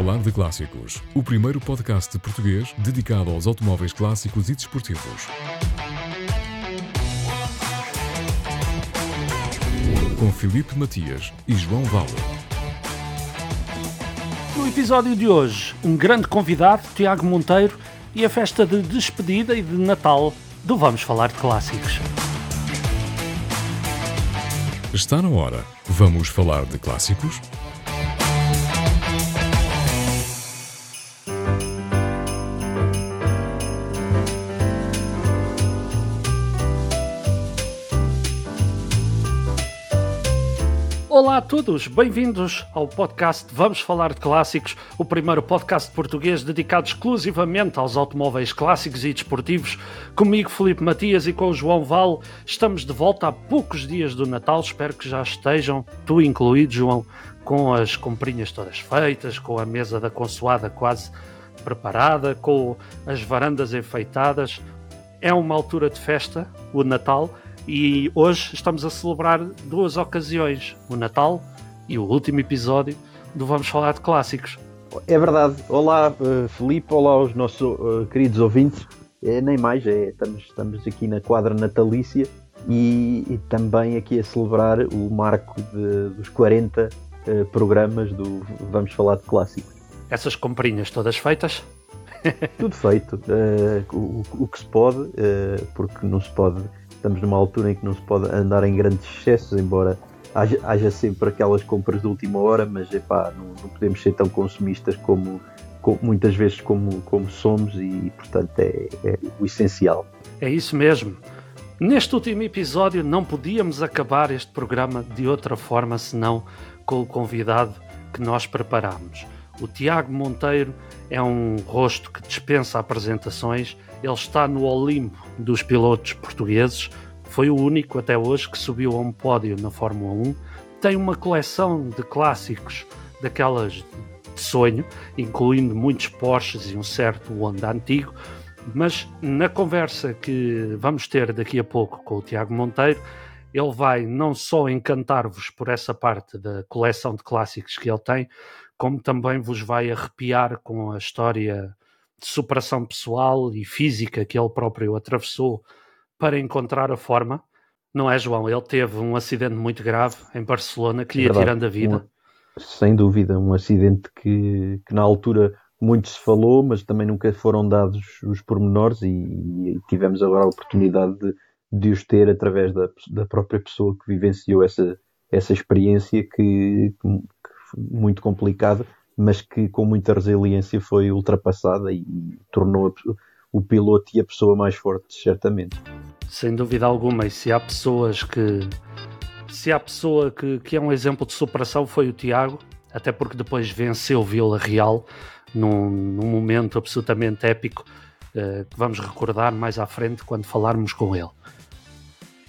Falar de Clássicos, o primeiro podcast português dedicado aos automóveis clássicos e desportivos. Com Filipe Matias e João Vale. No episódio de hoje, um grande convidado, Tiago Monteiro, e a festa de despedida e de Natal do Vamos Falar de Clássicos. Está na hora. Vamos falar de clássicos? Olá a todos, bem-vindos ao podcast Vamos Falar de Clássicos, o primeiro podcast português dedicado exclusivamente aos automóveis clássicos e desportivos. Comigo, Felipe Matias, e com o João Val, estamos de volta há poucos dias do Natal. Espero que já estejam, tu incluído, João, com as comprinhas todas feitas, com a mesa da consoada quase preparada, com as varandas enfeitadas. É uma altura de festa, o Natal e hoje estamos a celebrar duas ocasiões: o Natal e o último episódio do Vamos Falar de Clássicos. É verdade. Olá, uh, Felipe. Olá aos nossos uh, queridos ouvintes. É, nem mais, é, estamos, estamos aqui na quadra natalícia e, e também aqui a celebrar o marco de, dos 40 uh, programas do Vamos Falar de Clássicos. Essas comprinhas todas feitas? Tudo feito. O, o, que se pode, porque não se pode estamos numa altura em que não se pode andar em grandes excessos, embora haja, haja sempre aquelas compras de última hora, mas epá, não, não podemos ser tão consumistas como, como, muitas vezes como, como somos e, portanto, é, é o essencial. É isso mesmo. Neste último episódio não podíamos acabar este programa de outra forma senão com o convidado que nós preparámos. O Tiago Monteiro é um rosto que dispensa apresentações ele está no Olimpo dos pilotos portugueses, foi o único até hoje que subiu a um pódio na Fórmula 1. Tem uma coleção de clássicos daquelas de sonho, incluindo muitos Porsches e um certo Honda antigo. Mas na conversa que vamos ter daqui a pouco com o Tiago Monteiro, ele vai não só encantar-vos por essa parte da coleção de clássicos que ele tem, como também vos vai arrepiar com a história de superação pessoal e física que ele próprio atravessou para encontrar a forma. Não é, João? Ele teve um acidente muito grave em Barcelona que lhe ia tirando a vida. Um, sem dúvida, um acidente que, que na altura muito se falou, mas também nunca foram dados os pormenores e, e tivemos agora a oportunidade de, de os ter através da, da própria pessoa que vivenciou essa, essa experiência que, que muito complicada mas que com muita resiliência foi ultrapassada e tornou o piloto e a pessoa mais fortes, certamente. Sem dúvida alguma, e se há pessoas que. Se há pessoa que, que é um exemplo de superação foi o Tiago, até porque depois venceu Vila Real num, num momento absolutamente épico uh, que vamos recordar mais à frente quando falarmos com ele.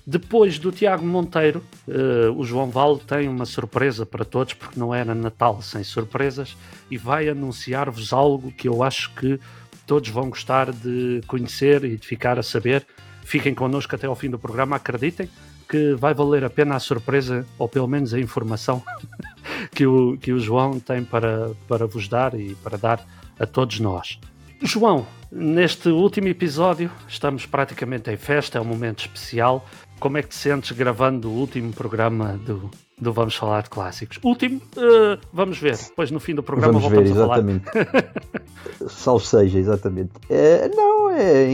Depois do Tiago Monteiro, uh, o João Val tem uma surpresa para todos, porque não era Natal sem surpresas, e vai anunciar-vos algo que eu acho que todos vão gostar de conhecer e de ficar a saber. Fiquem connosco até ao fim do programa, acreditem que vai valer a pena a surpresa, ou pelo menos a informação que, o, que o João tem para, para vos dar e para dar a todos nós. João, neste último episódio estamos praticamente em festa, é um momento especial como é que te sentes gravando o último programa do, do Vamos Falar de Clássicos? Último, uh, vamos ver. Depois no fim do programa vamos voltamos ver, exatamente. a falar. Salve seja, exatamente. É, não, é,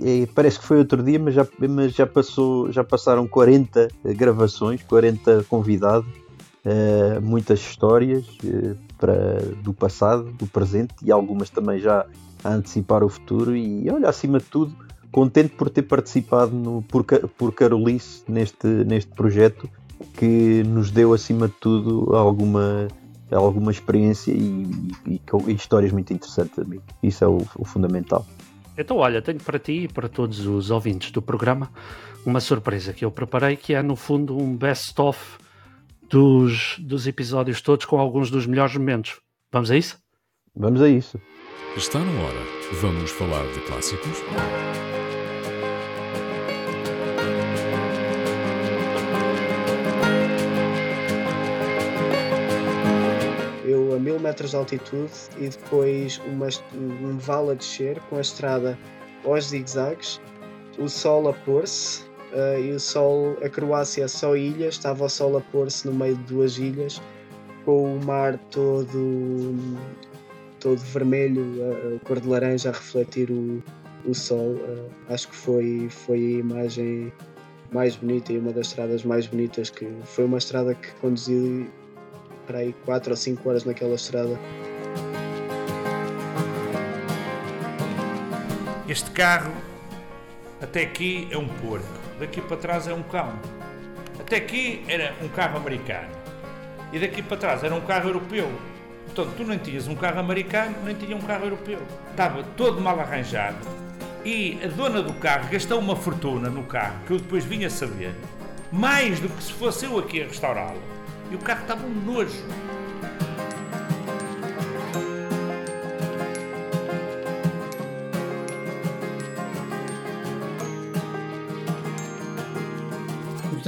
é, parece que foi outro dia, mas já, mas já, passou, já passaram 40 gravações, 40 convidados, uh, muitas histórias uh, para, do passado, do presente e algumas também já a antecipar o futuro. E olha, acima de tudo contente por ter participado no, por, por Carolice neste, neste projeto que nos deu acima de tudo alguma, alguma experiência e, e, e histórias muito interessantes amigo. Isso é o, o, fundamental. Então olha, tenho para ti e para todos os ouvintes do programa uma surpresa que eu preparei que é no fundo um best-of dos, dos episódios todos com alguns dos melhores momentos. Vamos a isso? Vamos a isso. Está na hora. Vamos falar de clássicos? 1000 metros de altitude e depois uma, um vale a descer com a estrada aos zigzags, o sol a pôr-se uh, e o sol, a Croácia só ilhas, estava o sol a pôr-se no meio de duas ilhas com o mar todo todo vermelho, a, cor de laranja a refletir o, o sol. Uh, acho que foi, foi a imagem mais bonita e uma das estradas mais bonitas que foi uma estrada que conduzi para aí 4 ou 5 horas naquela estrada. Este carro até aqui é um porco, daqui para trás é um cão. Até aqui era um carro americano e daqui para trás era um carro europeu. Portanto, tu nem tinhas um carro americano, nem tinha um carro europeu. Estava todo mal arranjado. E a dona do carro gastou uma fortuna no carro, que eu depois vinha saber, mais do que se fosse eu aqui a restaurá-lo. E o carro estava um nojo.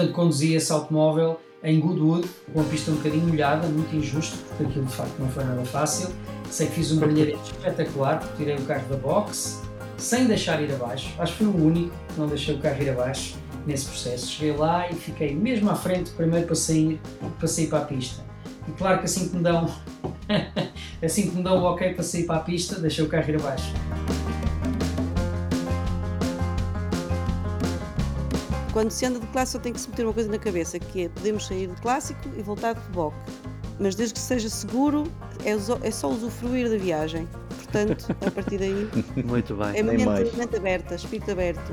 portanto conduzi esse automóvel em Goodwood, com a pista um bocadinho molhada, muito injusto, porque aquilo de facto não foi nada fácil. Sei que fiz um brilharete espetacular, tirei o carro da box, sem deixar ir abaixo. Acho que fui o único que não deixei o carro ir abaixo nesse processo. Cheguei lá e fiquei mesmo à frente, primeiro para sair, para sair para a pista. E claro que assim que me dão, assim que me dão o ok para sair para a pista, deixei o carro ir abaixo. Quando se anda de clássico, tem que se meter uma coisa na cabeça, que é podemos sair de clássico e voltar de reboque. Mas desde que seja seguro, é, é só usufruir da viagem. Portanto, a partir daí. Muito bem. É mente, mente aberta, espírito aberto.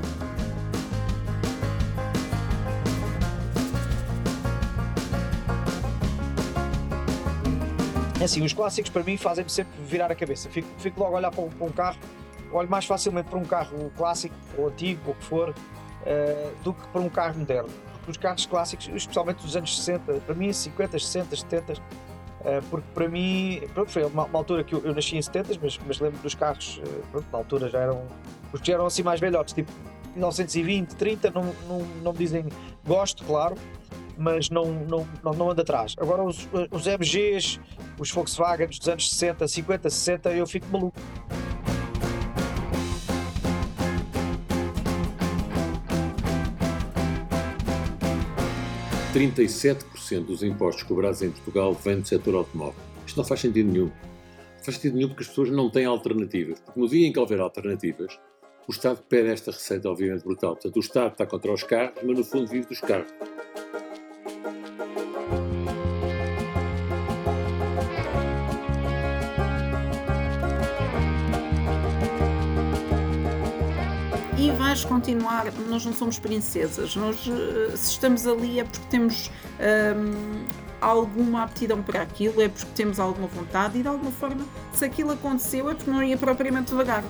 Assim, os clássicos para mim fazem-me sempre virar a cabeça. Fico, fico logo a olhar para um, para um, carro, olho mais facilmente para um carro clássico, ou antigo, ou o que for, uh, do que para um carro moderno. Porque os carros clássicos, especialmente dos anos 60, para mim 50, 60, 70, uh, porque para mim, pronto, foi uma, uma altura que eu, eu, nasci em 70, mas, mas lembro dos carros, uh, pronto, na altura já eram, os que eram assim mais velhotes, tipo 1920, 30, não, não, não me dizem gosto, claro, mas não, não, não, não anda atrás. Agora os, os MGs, os Volkswagen dos anos 60, 50, 60, eu fico maluco. 37% dos impostos cobrados em Portugal vêm do setor automóvel. Isto não faz sentido nenhum. Não faz sentido nenhum porque as pessoas não têm alternativas. Porque no dia em que houver alternativas, o Estado pede esta receita, obviamente, brutal. Portanto, o Estado está contra os carros, mas no fundo vive dos carros. Vais continuar. Nós não somos princesas, nós, eh, se estamos ali é porque temos hum, alguma aptidão para aquilo, é porque temos alguma vontade e de alguma forma, se aquilo aconteceu, é porque não ia propriamente devagar.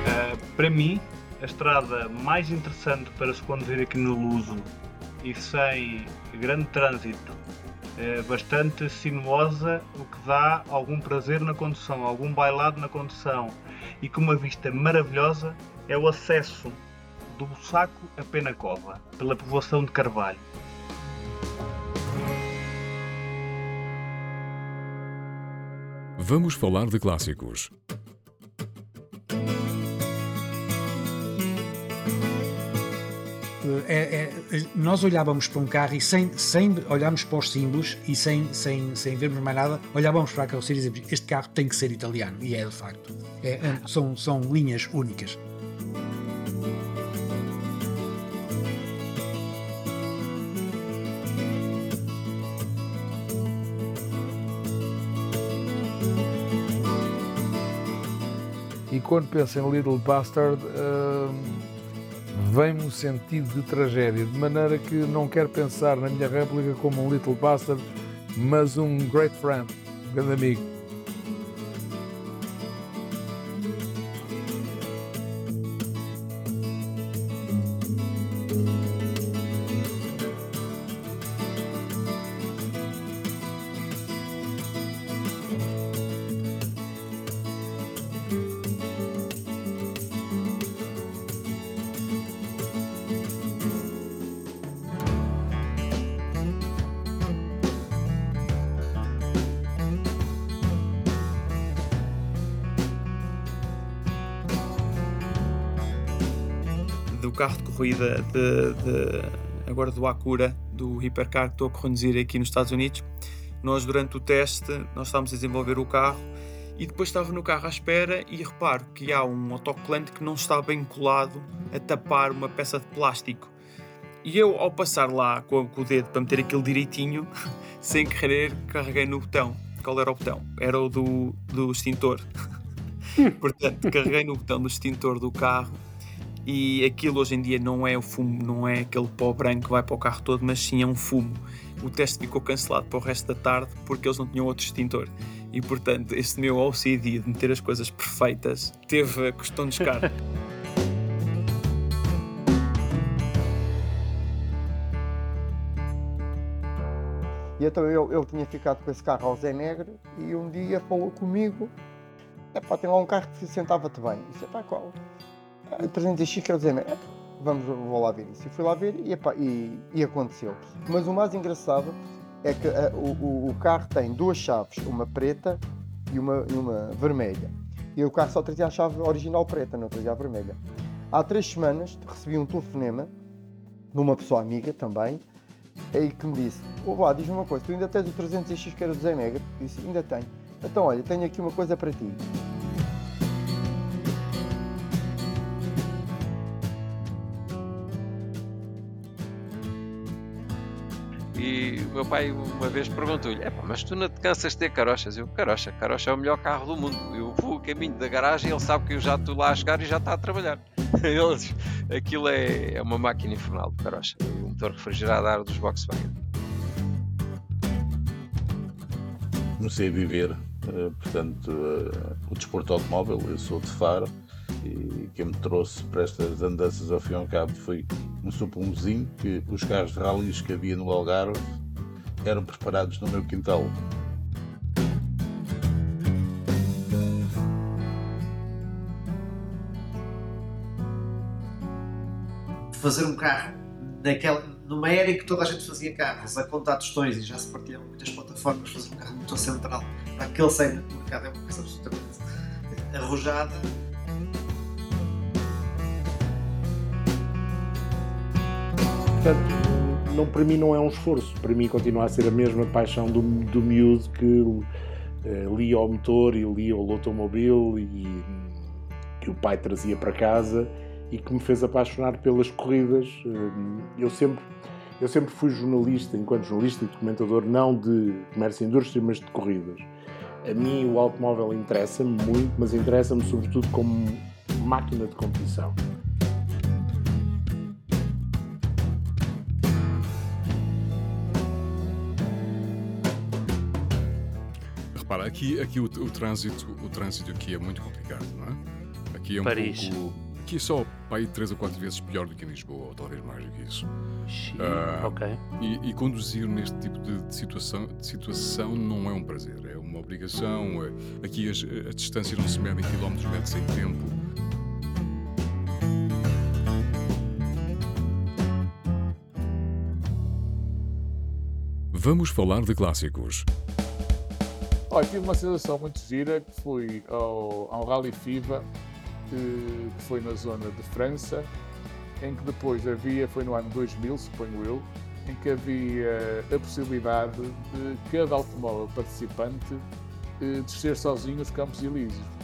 Uh, para mim, a estrada mais interessante para se conduzir aqui no Luso e sem grande trânsito é bastante sinuosa, o que dá algum prazer na condução, algum bailado na condução e com uma vista maravilhosa é o acesso do Bussaco a Penacova, pela povoação de Carvalho. Vamos falar de clássicos. É, é, nós olhávamos para um carro e sem, sem olharmos para os símbolos e sem, sem, sem vermos mais nada, olhávamos para a carroceria e dizíamos este carro tem que ser italiano, e é de facto. É, é, são, são linhas únicas. E quando penso em Little Bastard, uh vem-me um sentido de tragédia, de maneira que não quero pensar na minha réplica como um Little Bastard, mas um great friend, um grande amigo. Corrida de, de, agora do Acura, do Hypercar que estou a conduzir aqui nos Estados Unidos. Nós durante o teste, nós estávamos a desenvolver o carro e depois estava no carro à espera e reparo que há um autocolante que não está bem colado a tapar uma peça de plástico. E eu, ao passar lá com o dedo para meter aquilo direitinho, sem querer, carreguei no botão. Qual era o botão? Era o do, do extintor. Portanto, carreguei no botão do extintor do carro e aquilo hoje em dia não é o fumo, não é aquele pó branco que vai para o carro todo, mas sim é um fumo. O teste ficou cancelado para o resto da tarde porque eles não tinham outro extintor. E portanto, esse meu OCD de meter as coisas perfeitas teve a questão de escar. E então eu, eu tinha ficado com esse carro ao Zé Negre e um dia falou comigo: é pá, tem lá um carro que se sentava-te bem. E disse: pá, qual? 300X que é o Zé Negre. Vamos, vou lá ver isso. E fui lá ver e, epá, e, e aconteceu. Mas o mais engraçado é que a, o, o, carro tem duas chaves, uma preta e uma, e uma vermelha. E o carro só trazia a chave original preta, não trazia a vermelha. Há três semanas recebi um telefonema de uma pessoa amiga também, aí que me disse: oh, vá, diz-me uma coisa, tu ainda tens o 300X que era do Zé Negra? Disse: ainda tenho. Então, olha, tenho aqui uma coisa para ti. E o meu pai uma vez perguntou-lhe: mas tu não te cansas de ter carochas? Eu, carocha, carocha é o melhor carro do mundo. Eu vou o caminho da garagem ele sabe que eu já estou lá a chegar e já está a trabalhar. Eles, aquilo é, é uma máquina infernal de carocha, o motor refrigerado a ar dos Volkswagen. Comecei a viver, eh, portanto, eh, o desporto automóvel. Eu sou de Faro e quem me trouxe para estas andanças ao fim e ao cabo foi um supomzinho que os carros de rallies que havia no Algarve eram preparados no meu quintal. Fazer um carro naquela, numa era em que toda a gente fazia carros a contar tostões e já se partilhavam muitas plataformas, fazer um carro motor central para aquele segmento do mercado é uma coisa absolutamente arrojada Portanto, não, para mim não é um esforço, para mim continua a ser a mesma paixão do, do miúdo que uh, lia o motor e lia o automóvel e que o pai trazia para casa e que me fez apaixonar pelas corridas. Uh, eu sempre eu sempre fui jornalista, enquanto jornalista e documentador, não de comércio e indústria, mas de corridas. A mim o automóvel interessa-me muito, mas interessa-me sobretudo como máquina de competição. Repara, aqui, aqui o, o, trânsito, o trânsito aqui é muito complicado, não é? Aqui é um Paris. pouco. Aqui é só ir três ou quatro vezes pior do que em Lisboa, ou talvez mais do que isso. Uh, ok. E, e, conduzir neste tipo de, de, situação, de situação não é um prazer, é uma obrigação. É, aqui as, a distância não se mede em quilómetros, mede-se em tempo. Vamos falar de clássicos. Olha, tive uma sensação muito gira que fui ao, ao Rally FIVA, que, que, foi na zona de França, em que depois havia, foi no ano 2000, suponho eu, em que havia a possibilidade de cada automóvel participante eh, descer sozinho os Campos Elíseos.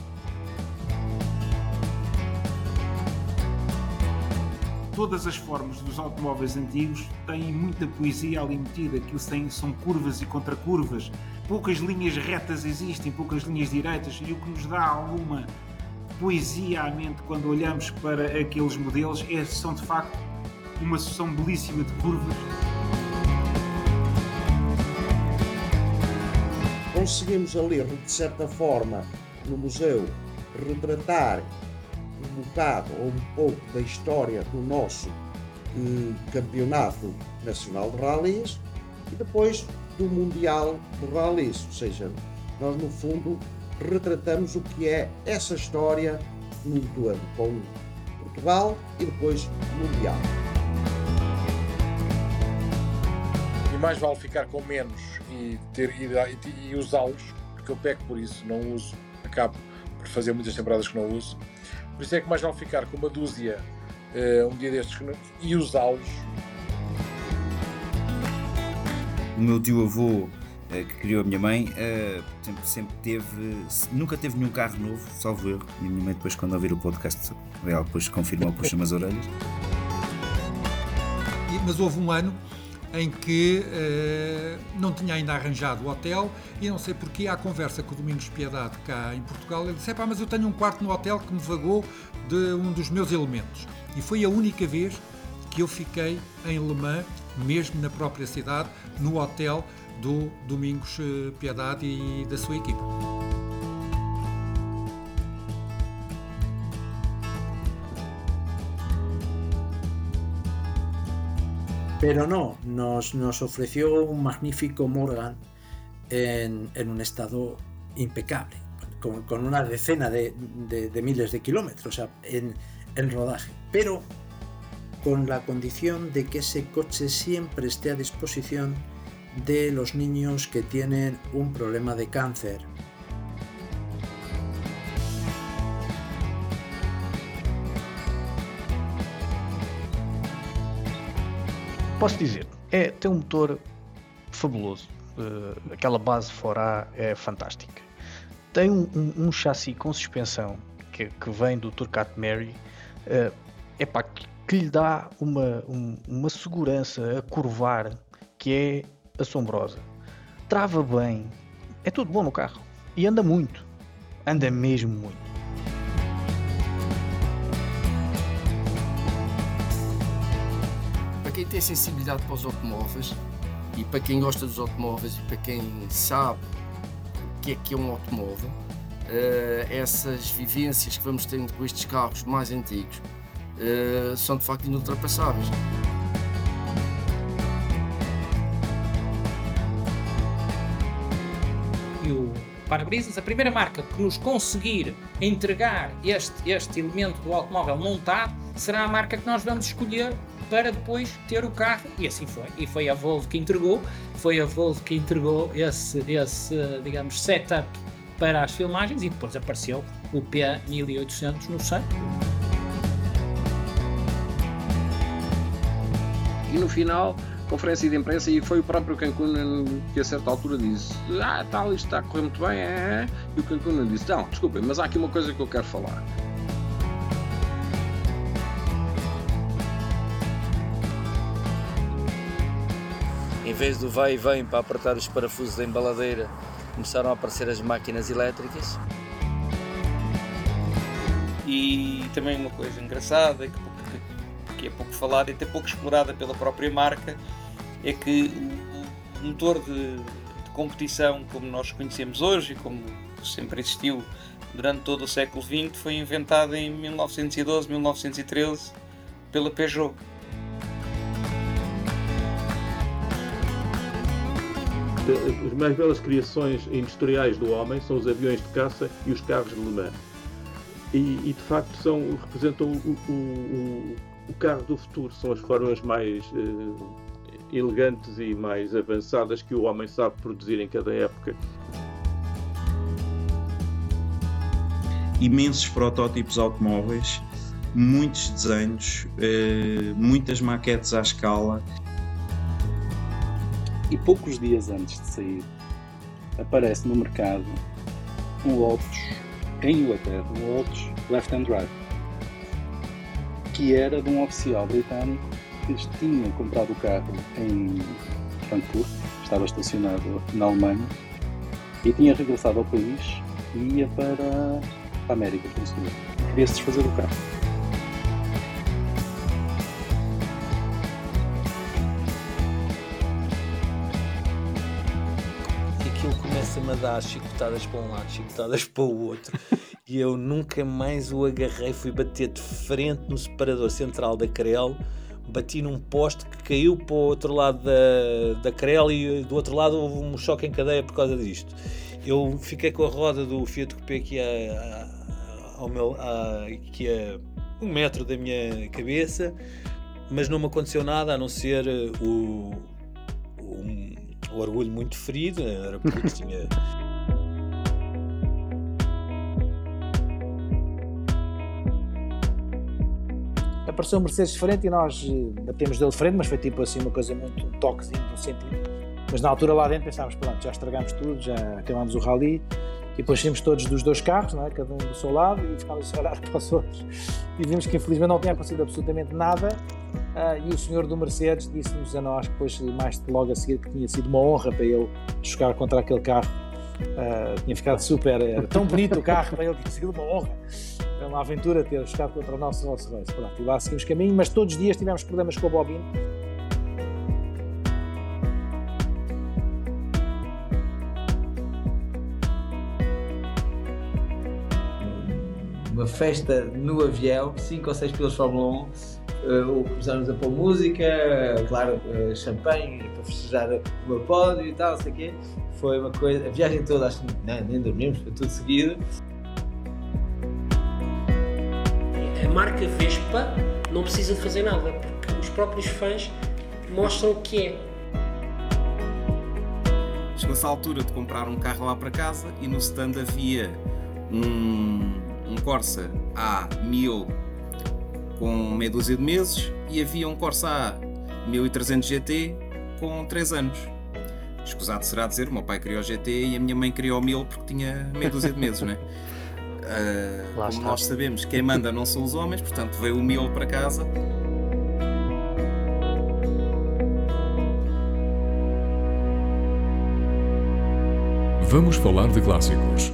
Todas as formas dos automóveis antigos têm muita poesia ali metida, que são curvas e contracurvas, poucas linhas retas existem, poucas linhas direitas, e o que nos dá alguma poesia à mente quando olhamos para aqueles modelos é, são de facto uma sucessão belíssima de curvas. Conseguimos ali, de certa forma, no museu, retratar um bocado ou um pouco da história do nosso eh, campeonato nacional de rallies e depois do Mundial de Rallys, ou seja, nós no fundo retratamos o que é essa história no todo, com Portugal e depois Mundial. E mais vale ficar com menos e, ter, e, e, usá-los, porque eu peco por isso, não uso, acabo por fazer muitas temporadas que não uso. Por isso é que mais vale ficar com uma dúzia uh, um dia destes e usá-los. O meu tio avô eh, que criou a minha mãe, uh, sempre, sempre, teve, nunca teve nenhum carro novo, salvo erro. E a minha mãe, depois, quando ouvir o podcast, ela depois confirmou, puxa-me as orelhas. Mas houve um ano em que uh, não tinha ainda arranjado o hotel e não sei porque, à conversa com o Domingos Piedade cá em Portugal, ele disse: mas eu tenho um quarto no hotel que me vagou de um dos meus elementos. E foi a única vez que eu fiquei em Le Mans, mesmo na própria cidade, no hotel do Domingos eh, Piedade e da sua equipa. Pero no, nos, nos ofreció un magnífico Morgan en, en un estado impecable, con, con una decena de, de, miles de kilómetros en, en rodaje, pero con la condición de que ese coche siempre esté a disposición de los niños que tienen un problema de cáncer. Posso dizer, é, tem um motor fabuloso. Uh, aquela base fora é fantástica. Tem um, um, um chassi com suspensão que, que vem do Turcat Mary, uh, que, que lhe dá uma, um, uma segurança a curvar que é assombrosa. Trava bem. É tudo bom no carro. E anda muito. Anda mesmo muito. Tem sensibilidade para os automóveis e para quem gosta dos automóveis e para quem sabe o que é que é um automóvel, uh, essas vivências que vamos tendo com estes carros mais antigos uh, são de facto inultrapassáveis. para-brisas, a primeira marca que nos conseguir entregar este, este elemento do automóvel montado será a marca que nós vamos escolher para depois ter o carro e assim foi. E foi a Volvo que entregou, foi a Volvo que entregou esse, esse digamos, setup para as filmagens e depois apareceu o P1800 no centro. E no final conferência de imprensa e foi o próprio Cancún que a certa altura disse ah tal, isto está a correr muito bem, é, é. e o Cancún disse, não, desculpem, mas há aqui uma coisa que eu quero falar. Vez do vai e vem para apertar os parafusos da embaladeira, começaram a aparecer as máquinas elétricas. E também uma coisa engraçada que, que é pouco falada e até pouco explorada pela própria marca é que o motor de, de competição como nós conhecemos hoje e como sempre existiu durante todo o século XX foi inventado em 1912, 1913 pela Peugeot. As mais belas criações industriais do homem são os aviões de caça e os carros de Le Mans. E, e de facto são, representam o, o, o, o, carro do futuro, são as formas mais uh, elegantes e mais avançadas que o homem sabe produzir em cada época. Imensos protótipos automóveis, muitos desenhos, eh, muitas maquetes à escala. E poucos dias antes de sair, aparece no mercado um Lotus, em Inglaterra, um Lotus Left Hand Drive, que era de um oficial britânico que tinha comprado o carro em Frankfurt, estava estacionado na Alemanha, e tinha regressado ao país e ia para a América, por isso queria-se desfazer do carro. Começa-me a dar chicotadas para um lado, chicotadas para o outro. e eu nunca mais o agarrei, fui bater de frente no separador central da Crel bati num poste que caiu para o outro lado da, da Crel e do outro lado houve um choque em cadeia por causa disto. Eu fiquei com a roda do Fiat Coupé aqui a, a, ao meu, a, aqui a um metro da minha cabeça, mas não me aconteceu nada a não ser o, o, o orgulho muito ferido, era porque tinha apareceu um Mercedes de frente e nós eh, batemos dele de frente, mas foi tipo assim uma coisa muito, um toquezinho um centímetro. Mas na altura lá dentro pensávamos, pronto, já estragámos tudo, já acabámos o rally e depois saímos todos dos dois carros, é? cada um do seu lado, e ficámos a olhar para os outros. E vimos que infelizmente não tinha acontecido absolutamente nada. Uh, e o senhor do Mercedes disse-nos a nós, depois, mais logo a seguir, que tinha sido uma honra para ele jogar contra aquele carro. Uh, tinha ficado super. Era tão bonito o carro, para ele tinha sido uma honra. Foi uma aventura ter jogado contra o nosso Rolls Royce. Pronto, e lá seguimos caminho, mas todos os dias tivemos problemas com o bobino uma festa no avião, cinco ou seis pilotos de Fórmula 1, uh, começámos a pôr música, claro, uh, champanhe para festejar o meu pódio e tal, não sei o quê. Foi uma coisa, a viagem toda, acho que não, nem dormimos, foi tudo seguido. A marca Vespa não precisa de fazer nada, porque os próprios fãs mostram o que é. Chegou-se a altura de comprar um carro lá para casa e no stand havia um um Corsa A1000 com meia dúzia de meses e havia um Corsa A 1300 GT com 3 anos. Escusado será dizer, o meu pai criou o GT e a minha mãe criou o 1000 porque tinha meia dúzia de meses, não é? Uh, como está. nós sabemos, quem manda não são os homens, portanto veio o 1000 para casa. Vamos falar de clássicos.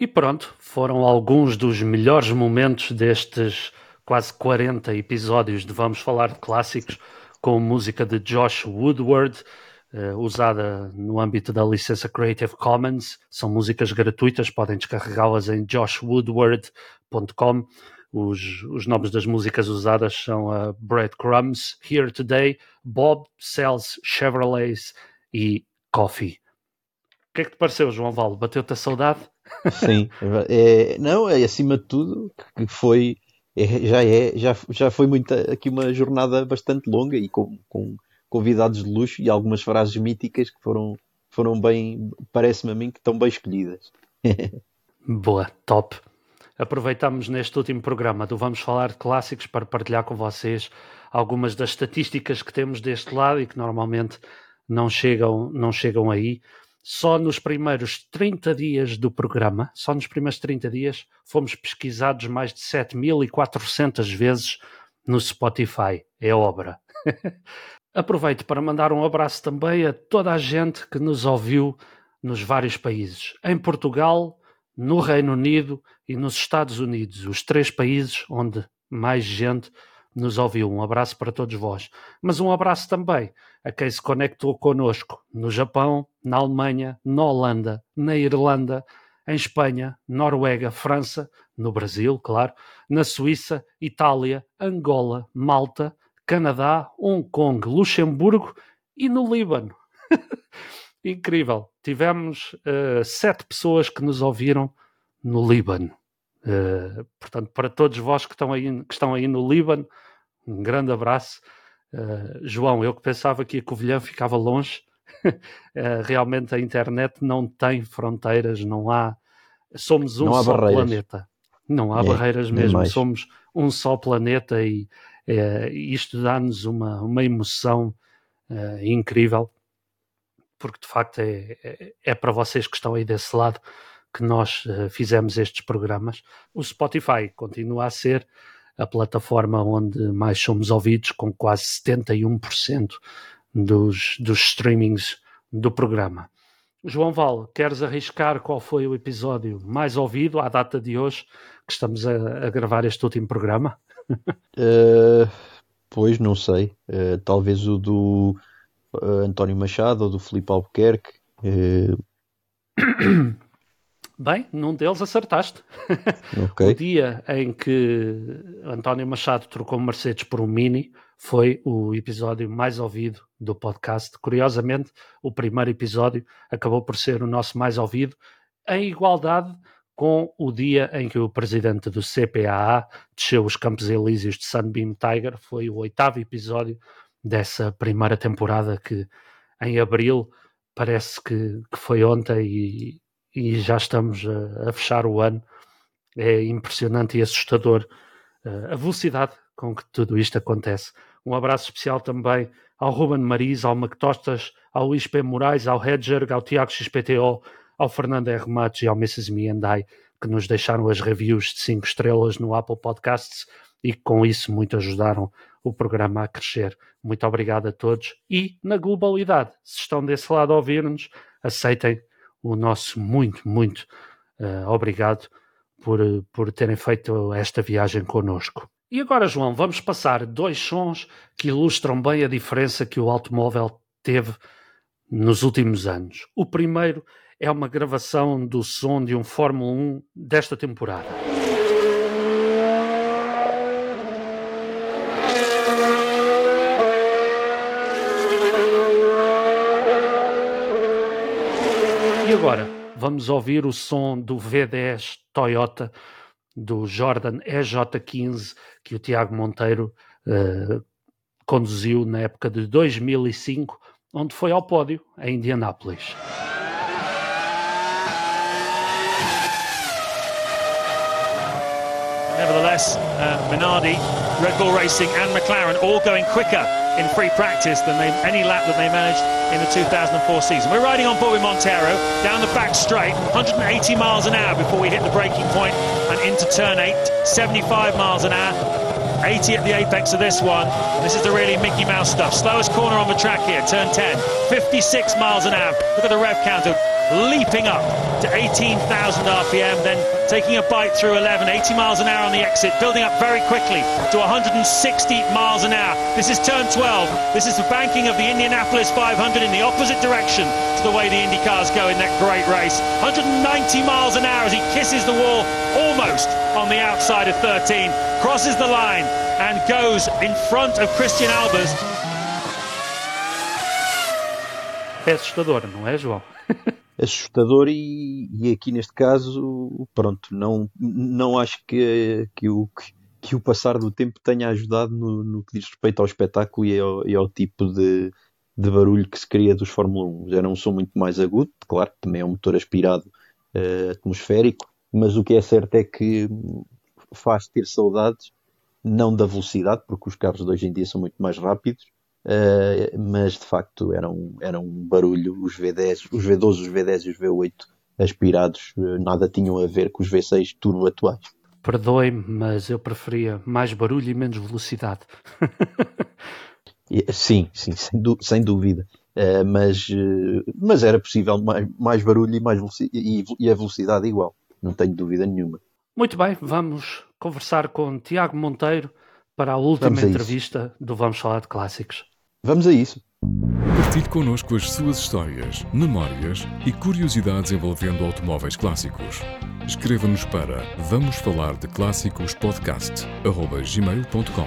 E pronto, foram alguns dos melhores momentos destes quase 40 episódios de Vamos Falar de Clássicos, com música de Josh Woodward, uh, usada no âmbito da licença Creative Commons. São músicas gratuitas, podem descarregá-las em joshwoodward.com. Os, os nomes das músicas usadas são a Breadcrumbs, Here Today, Bob Sells Chevrolets e Coffee. O que é que te pareceu, João Val? Bateu-te a saudade? Sim, é, não, é acima de tudo que foi, é, já é, já, já foi muita, aqui uma jornada bastante longa e com, com convidados de luxo e algumas frases míticas que foram, foram bem, parece-me a mim que estão bem escolhidas. Boa, top. Aproveitamos neste último programa do Vamos Falar de Clássicos para partilhar com vocês algumas das estatísticas que temos deste lado e que normalmente não chegam, não chegam aí só nos primeiros 30 dias do programa, só nos primeiros 30 dias, fomos pesquisados mais de 7.400 vezes no Spotify. É obra. Aproveito para mandar um abraço também a toda a gente que nos ouviu nos vários países. Em Portugal, no Reino Unido e nos Estados Unidos, os três países onde mais gente nos ouviu. Um abraço para todos vós. Mas um abraço também a quem se conectou connosco no Japão, na Alemanha, na Holanda, na Irlanda, em Espanha, Noruega, França, no Brasil, claro, na Suíça, Itália, Angola, Malta, Canadá, Hong Kong, Luxemburgo e no Líbano. Incrível. Tivemos uh, sete pessoas que nos ouviram no Líbano. Uh, portanto, para todos vós que estão aí, que estão aí no Líbano, um grande abraço. Uh, João, eu que pensava que a Covilhã ficava longe, uh, realmente a internet não tem fronteiras, não há. Somos um só planeta. Não há é, barreiras mesmo, somos um só planeta e uh, isto dá-nos uma, uma emoção incrível, porque de facto é, é, é, para vocês que estão aí desse lado que nós fizemos estes programas. O Spotify continua a ser a plataforma onde mais somos ouvidos, com quase 71% dos, dos streamings do programa. João Val, queres arriscar qual foi o episódio mais ouvido à data de hoje, que estamos a, a gravar este último programa? uh, pois, não sei. Uh, talvez o do uh, António Machado ou do Filipe Albuquerque. Bem, num deles acertaste. Okay. o dia em que António Machado trocou Mercedes por um Mini foi o episódio mais ouvido do podcast. Curiosamente, o primeiro episódio acabou por ser o nosso mais ouvido, em igualdade com o dia em que o presidente do CPAA desceu os Campos Elíseos de Sunbeam Tiger. Foi o oitavo episódio dessa primeira temporada que, em abril, parece que, que foi ontem e e já estamos a, a, fechar o ano. É impressionante e assustador uh, a velocidade com que tudo isto acontece. Um abraço especial também ao Ruben Mariz, ao McTostas, ao Luís P. Moraes, ao Hedger, ao Tiago XPTO, ao Fernando R. Matos e ao Mrs. Me and I, que nos deixaram as reviews de 5 estrelas no Apple Podcasts e que com isso muito ajudaram o programa a crescer. Muito obrigado a todos e, na globalidade, se estão desse lado a ouvir-nos, aceitem o nosso muito, muito uh, obrigado por, por terem feito esta viagem connosco. E agora, João, vamos passar dois sons que ilustram bem a diferença que o automóvel teve nos últimos anos. O primeiro é uma gravação do som de um Fórmula 1 desta temporada. E agora, vamos ouvir o som do V10 Toyota do Jordan EJ15 que o Tiago Monteiro uh, conduziu na época de 2005, onde foi ao pódio em Indianápolis. Nevertheless, uh, Minardi, Red Bull Racing and McLaren all going quicker in free practice than they, any lap that they managed in the 2004 season. We're riding on board with Montero down the back straight, 180 miles an hour before we hit the braking point and into turn 8, 75 miles an hour. 80 at the apex of this one. This is the really Mickey Mouse stuff. Slowest corner on the track here, turn 10. 56 miles an hour. Look at the rev counter leaping up to 18,000 RPM, then taking a bite through 11, 80 miles an hour on the exit, building up very quickly to 160 miles an hour. This is turn 12. This is the banking of the Indianapolis 500 in the opposite direction to the way the Indy cars go in that great race. 190 miles an hour as he kisses the wall almost on the outside of 13, crosses the line and goes in front of Christian Albers. É assustador, não é, João? assustador e, e, aqui neste caso, pronto, não, não acho que, que, o, que o passar do tempo tenha ajudado no, no que diz respeito ao espetáculo e ao, e ao tipo de, de, barulho que se cria dos Fórmula 1. Era um som muito mais agudo, claro, também é um motor aspirado uh, atmosférico, mas o que é certo é que faz ter saudades, não da velocidade, porque os carros de hoje em dia são muito mais rápidos, Uh, mas de facto era um, era um barulho. Os V10, os V12, os V10 e os V8 aspirados uh, nada tinham a ver com os V6 turbo atuais. Perdoe-me, mas eu preferia mais barulho e menos velocidade. sim, sim, sem, sem dúvida. Uh, mas, mas era possível mais, mais barulho e, mais e, e a velocidade igual, não tenho dúvida nenhuma. Muito bem, vamos conversar com Tiago Monteiro para a última a entrevista do Vamos Falar de Clássicos. Vamos a isso. Partilhe connosco as suas histórias, memórias e curiosidades envolvendo automóveis clássicos. Escreva-nos para vamos falar de clássicos podcast@gmail.com.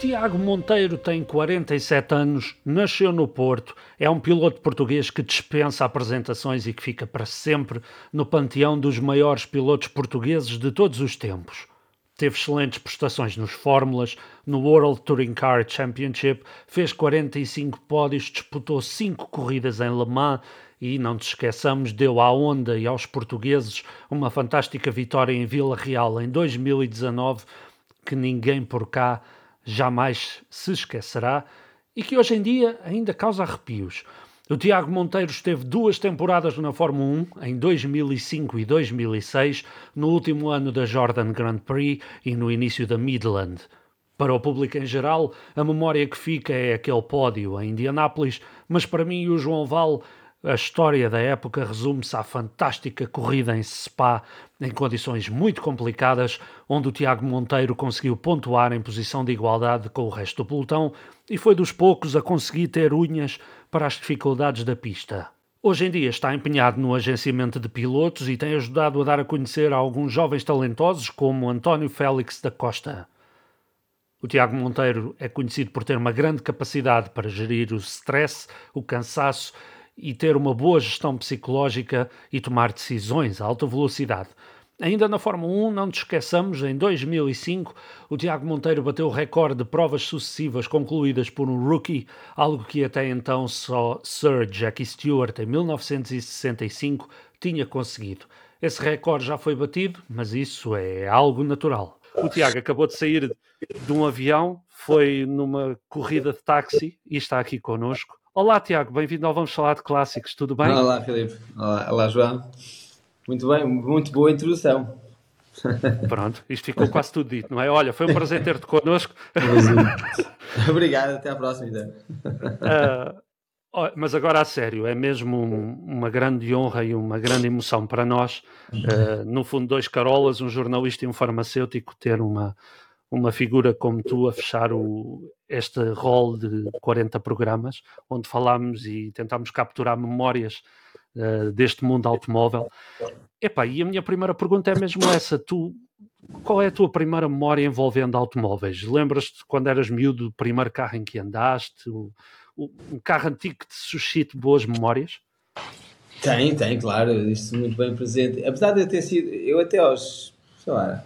Tiago Monteiro tem 47 anos, nasceu no Porto, é um piloto português que dispensa apresentações e que fica para sempre no panteão dos maiores pilotos portugueses de todos os tempos. Teve excelentes prestações nos Fórmulas, no World Touring Car Championship, fez 45 pódios, disputou 5 corridas em Le Mans e, não te esqueçamos, deu à Honda e aos portugueses uma fantástica vitória em Vila Real em 2019 que ninguém por cá jamais se esquecerá e que hoje em dia ainda causa arrepios. O Tiago Monteiro esteve duas temporadas na Fórmula 1, em 2005 e 2006, no último ano da Jordan Grand Prix e no início da Midland. Para o público em geral, a memória que fica é aquele pódio em Indianápolis, mas para mim e o João Val, a história da época resume-se à fantástica corrida em Spa, em condições muito complicadas, onde o Tiago Monteiro conseguiu pontuar em posição de igualdade com o resto do pelotão e foi dos poucos a conseguir ter unhas para as dificuldades da pista. Hoje em dia está empenhado no agenciamento de pilotos e tem ajudado a dar a conhecer a alguns jovens talentosos como António Félix da Costa. O Tiago Monteiro é conhecido por ter uma grande capacidade para gerir o stress, o cansaço e ter uma boa gestão psicológica e tomar decisões a alta velocidade. Ainda na Fórmula 1, não nos esqueçamos, em 2005, o Tiago Monteiro bateu o recorde de provas sucessivas concluídas por um rookie, algo que até então só Sir Jackie Stewart, em 1965, tinha conseguido. esse recorde já foi batido, mas isso é algo natural. O Tiago acabou de sair de um avião, foi numa corrida de táxi e está aqui connosco. Olá, Tiago, bem-vindo ao Vamos Falar de Clássicos, tudo bem? Olá, Filipe. Olá, olá, João. Muito bem, muito boa introdução. Pronto, isto ficou quase tudo dito, não é? Olha, foi um prazer ter-te connosco. Obrigado, até à próxima. Então. Uh, mas agora a sério, é mesmo um, uma grande honra e uma grande emoção para nós, uh, no fundo, dois carolas, um jornalista e um farmacêutico, ter uma, uma figura como tu a fechar o, este rol de 40 programas, onde falámos e tentámos capturar memórias uh, deste mundo automóvel. Epá, e a minha primeira pergunta é mesmo essa: tu, qual é a tua primeira memória envolvendo automóveis? Lembras-te quando eras miúdo do primeiro carro em que andaste? O, o, um carro antigo que te suscite boas memórias? Tem, tem, claro, isso muito bem presente. Apesar de eu ter sido, eu até aos, sei lá,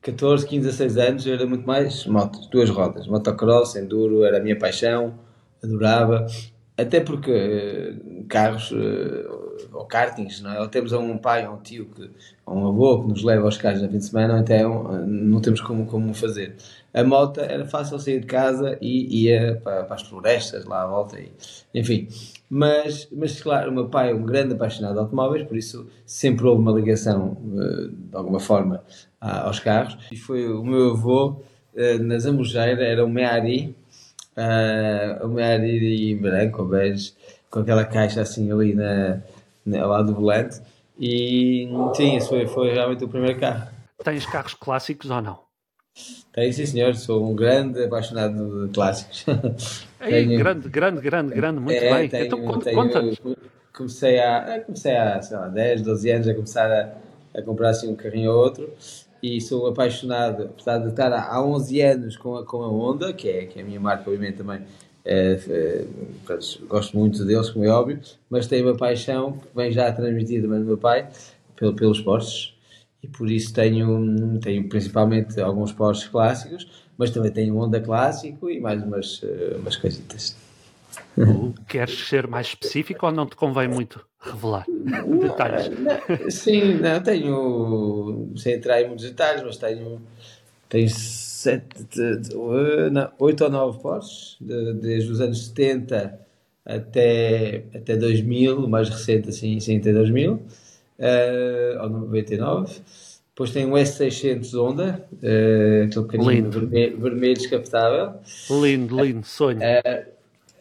14, 15, 16 anos, era muito mais motos, duas rodas, motocross, enduro, era a minha paixão, adorava. Até porque uh, carros uh, ou kartings, não é? Ou temos um pai ou um tio, que, ou um avô que nos leva aos carros na fim de semana, ou então não temos como, como fazer. A moto era fácil sair de casa e ia para, para as florestas lá à volta, e, enfim. Mas, mas, claro, o meu pai é um grande apaixonado de automóveis, por isso sempre houve uma ligação, uh, de alguma forma, aos carros. E foi o meu avô, na Zambujeira, era um Meari, uh, uma Ariri em branco ou bege, com aquela caixa assim ali na, na, ao lado do volante. E sim, esse foi, foi realmente o primeiro carro. Tens carros clássicos ou não? Tenho, sim, senhor. Sou um grande apaixonado de clássicos. Ei, tenho... Grande, grande, grande, grande. Muito é, bem. Tenho, então, conta, tenho, comecei há, comecei há, sei lá, 10, 12 anos a começar a, a comprar assim um carrinho ou outro e sou apaixonado, apesar de estar há 11 anos com a, com a Honda, que é, que é a minha marca, obviamente, também. É, é, gosto muito deles, como é óbvio, mas tenho uma paixão que vem já transmitida do meu pai pelo, pelos Porsches e por isso tenho, tenho principalmente alguns Porsches clássicos, mas também tenho Honda clássico e mais umas, umas coisitas. Queres ser mais específico ou não te convém muito revelar detalhes? Não, sim, não tenho, sem entrar em muitos detalhes, mas tenho, tenho sete, não, oito ou nove Porsches, de, desde os anos 70 até, até 2000, o mais recente assim, sim, até 2000, uh, ou 99. Depois tem um S600 Honda, uh, aquele pequenino vermelho, vermelho descapotável. Lindo, lindo, sonho. Uh,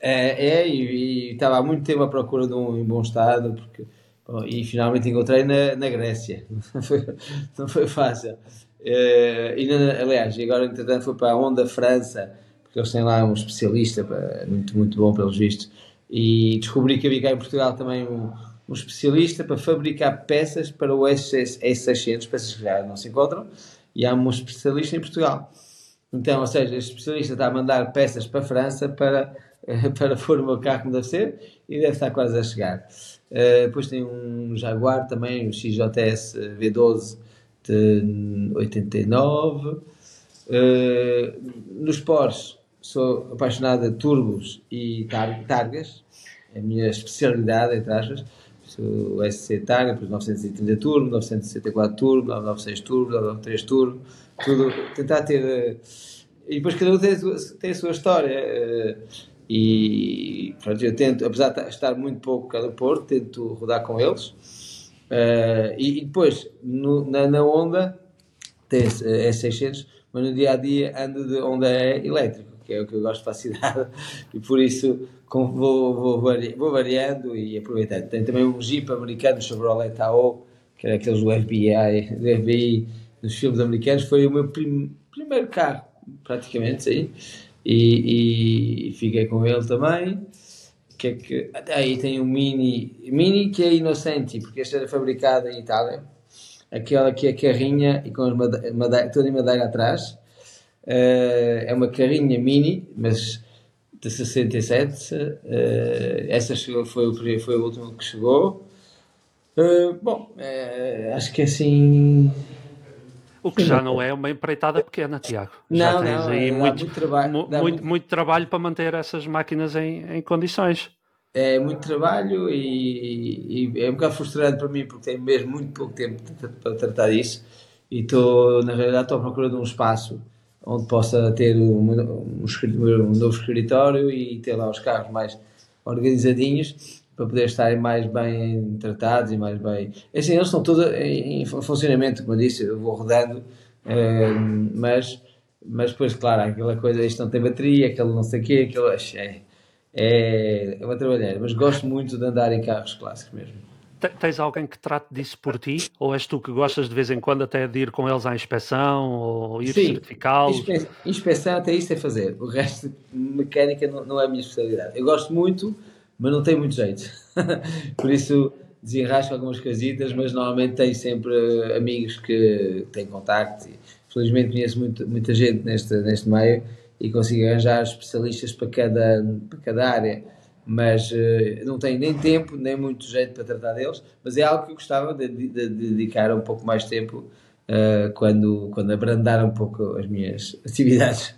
é, é e, estava há muito tempo à procura de um em bom estado, porque, bom, e finalmente encontrei na, na Grécia. Não foi, fácil. Uh, e na, aliás, agora entretanto foi para a Honda França, porque eles têm lá um especialista muito, muito bom pelos vistos. E descobri que havia cá em Portugal também um, um especialista para fabricar peças para o S600, peças que já não se encontram, e há um especialista em Portugal. Então, ou seja, este especialista está a mandar peças para a França para para pôr o meu carro como deve ser e deve estar quase a chegar. Uh, depois tem um Jaguar também, o XJS V12 de 89. Uh, nos Porsche sou apaixonado de turbos e tar targas, é a minha especialidade, entre aspas. O SC Targa, depois 930 Turbo, 964 Turbo, 996 Turbo, 993 Turbo, tudo, tentar ter. Uh, e depois cada um tem, tem a sua história. Uh, e pronto, eu tento, apesar de estar muito pouco cada Porto, tento rodar com eles. Uh, e, e, depois, no, na, na Honda, tem é 600, mas no dia a dia ando de Honda é elétrico, que é o que eu gosto de facilidade, e por isso vou, vou, vou variando e aproveitando. Tem também um Jeep americano, Chevrolet Tahoe, que era aqueles do FBI, do FBI nos filmes americanos, foi o meu prim, primeiro carro, praticamente, sim e, e fiquei com ele também. Que é que, aí tem um Mini, Mini que é inocente, porque este era fabricado em Itália. Aquela que é carrinha e com madeira, toda em madeira atrás. Uh, é uma carrinha Mini, mas de 67. Uh, eh, essa chegou, foi, o, foi o último que chegou. Uh, bom, acho que assim o que já não é uma empreitada pequena, Tiago. Já não, tens não, aí muito, muito, trabalho, muito, muito, muito, trabalho para manter essas máquinas em, em condições. é muito trabalho e, e, é um bocado frustrante para mim porque tenho mesmo muito pouco tempo para tratar disso e estou, na realidade, estou à procura de um espaço onde possa ter um, um, um novo escritório e ter lá os carros mais organizadinhos para poder estarem mais bem tratados e mais bem. É assim, eles estão todos em, funcionamento, como eu disse, eu vou rodando, eh, mas, mas depois, claro, aquela coisa, isto não tem bateria, aquele não sei o quê, aquilo é, é, é uma trabalheira, mas gosto muito de andar em carros clássicos mesmo. Tens alguém que trate disso por ti? Ou és tu que gostas de vez em quando até de ir com eles à inspeção ou ir certificá-los? Inspe inspeção até isso é fazer. O resto, mecânica, não, não é a minha especialidade. Eu gosto muito, mas não tenho muito jeito. por isso desenrasco algumas casitas, mas normalmente tenho sempre amigos que têm contacto. Felizmente conheço muito, muita gente neste, neste meio e consigo arranjar especialistas para cada, para cada área mas uh, não tenho nem tempo, nem muito jeito para tratar deles, mas é algo que eu gostava de, de, de dedicar um pouco mais tempo uh, quando, quando abrandar um pouco as minhas atividades.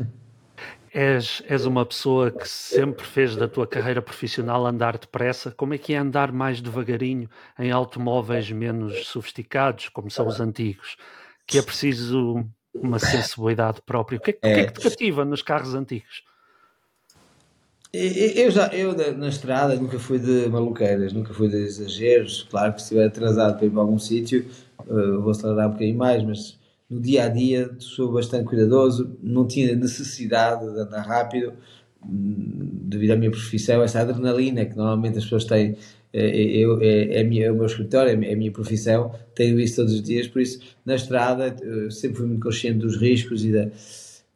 És, és uma pessoa que sempre fez da tua carreira profissional andar depressa. Como é que é andar mais devagarinho em automóveis menos sofisticados, como são os antigos? Que é preciso uma sensibilidade própria. O que é, é. Que, é que te cativa nos carros antigos? Eu já, eu na estrada nunca fui de maluqueiras, nunca fui de exageros. Claro que se estiver atrasado para ir para algum sítio, uh, vou acelerar um bocadinho mais, mas no dia a dia sou bastante cuidadoso. Não tinha necessidade de andar rápido hum, devido à minha profissão, essa adrenalina que normalmente as pessoas têm. É, eu, é, é, minha, é o meu escritório, é a minha profissão, tenho isso todos os dias, por isso na estrada sempre fui muito consciente dos riscos e da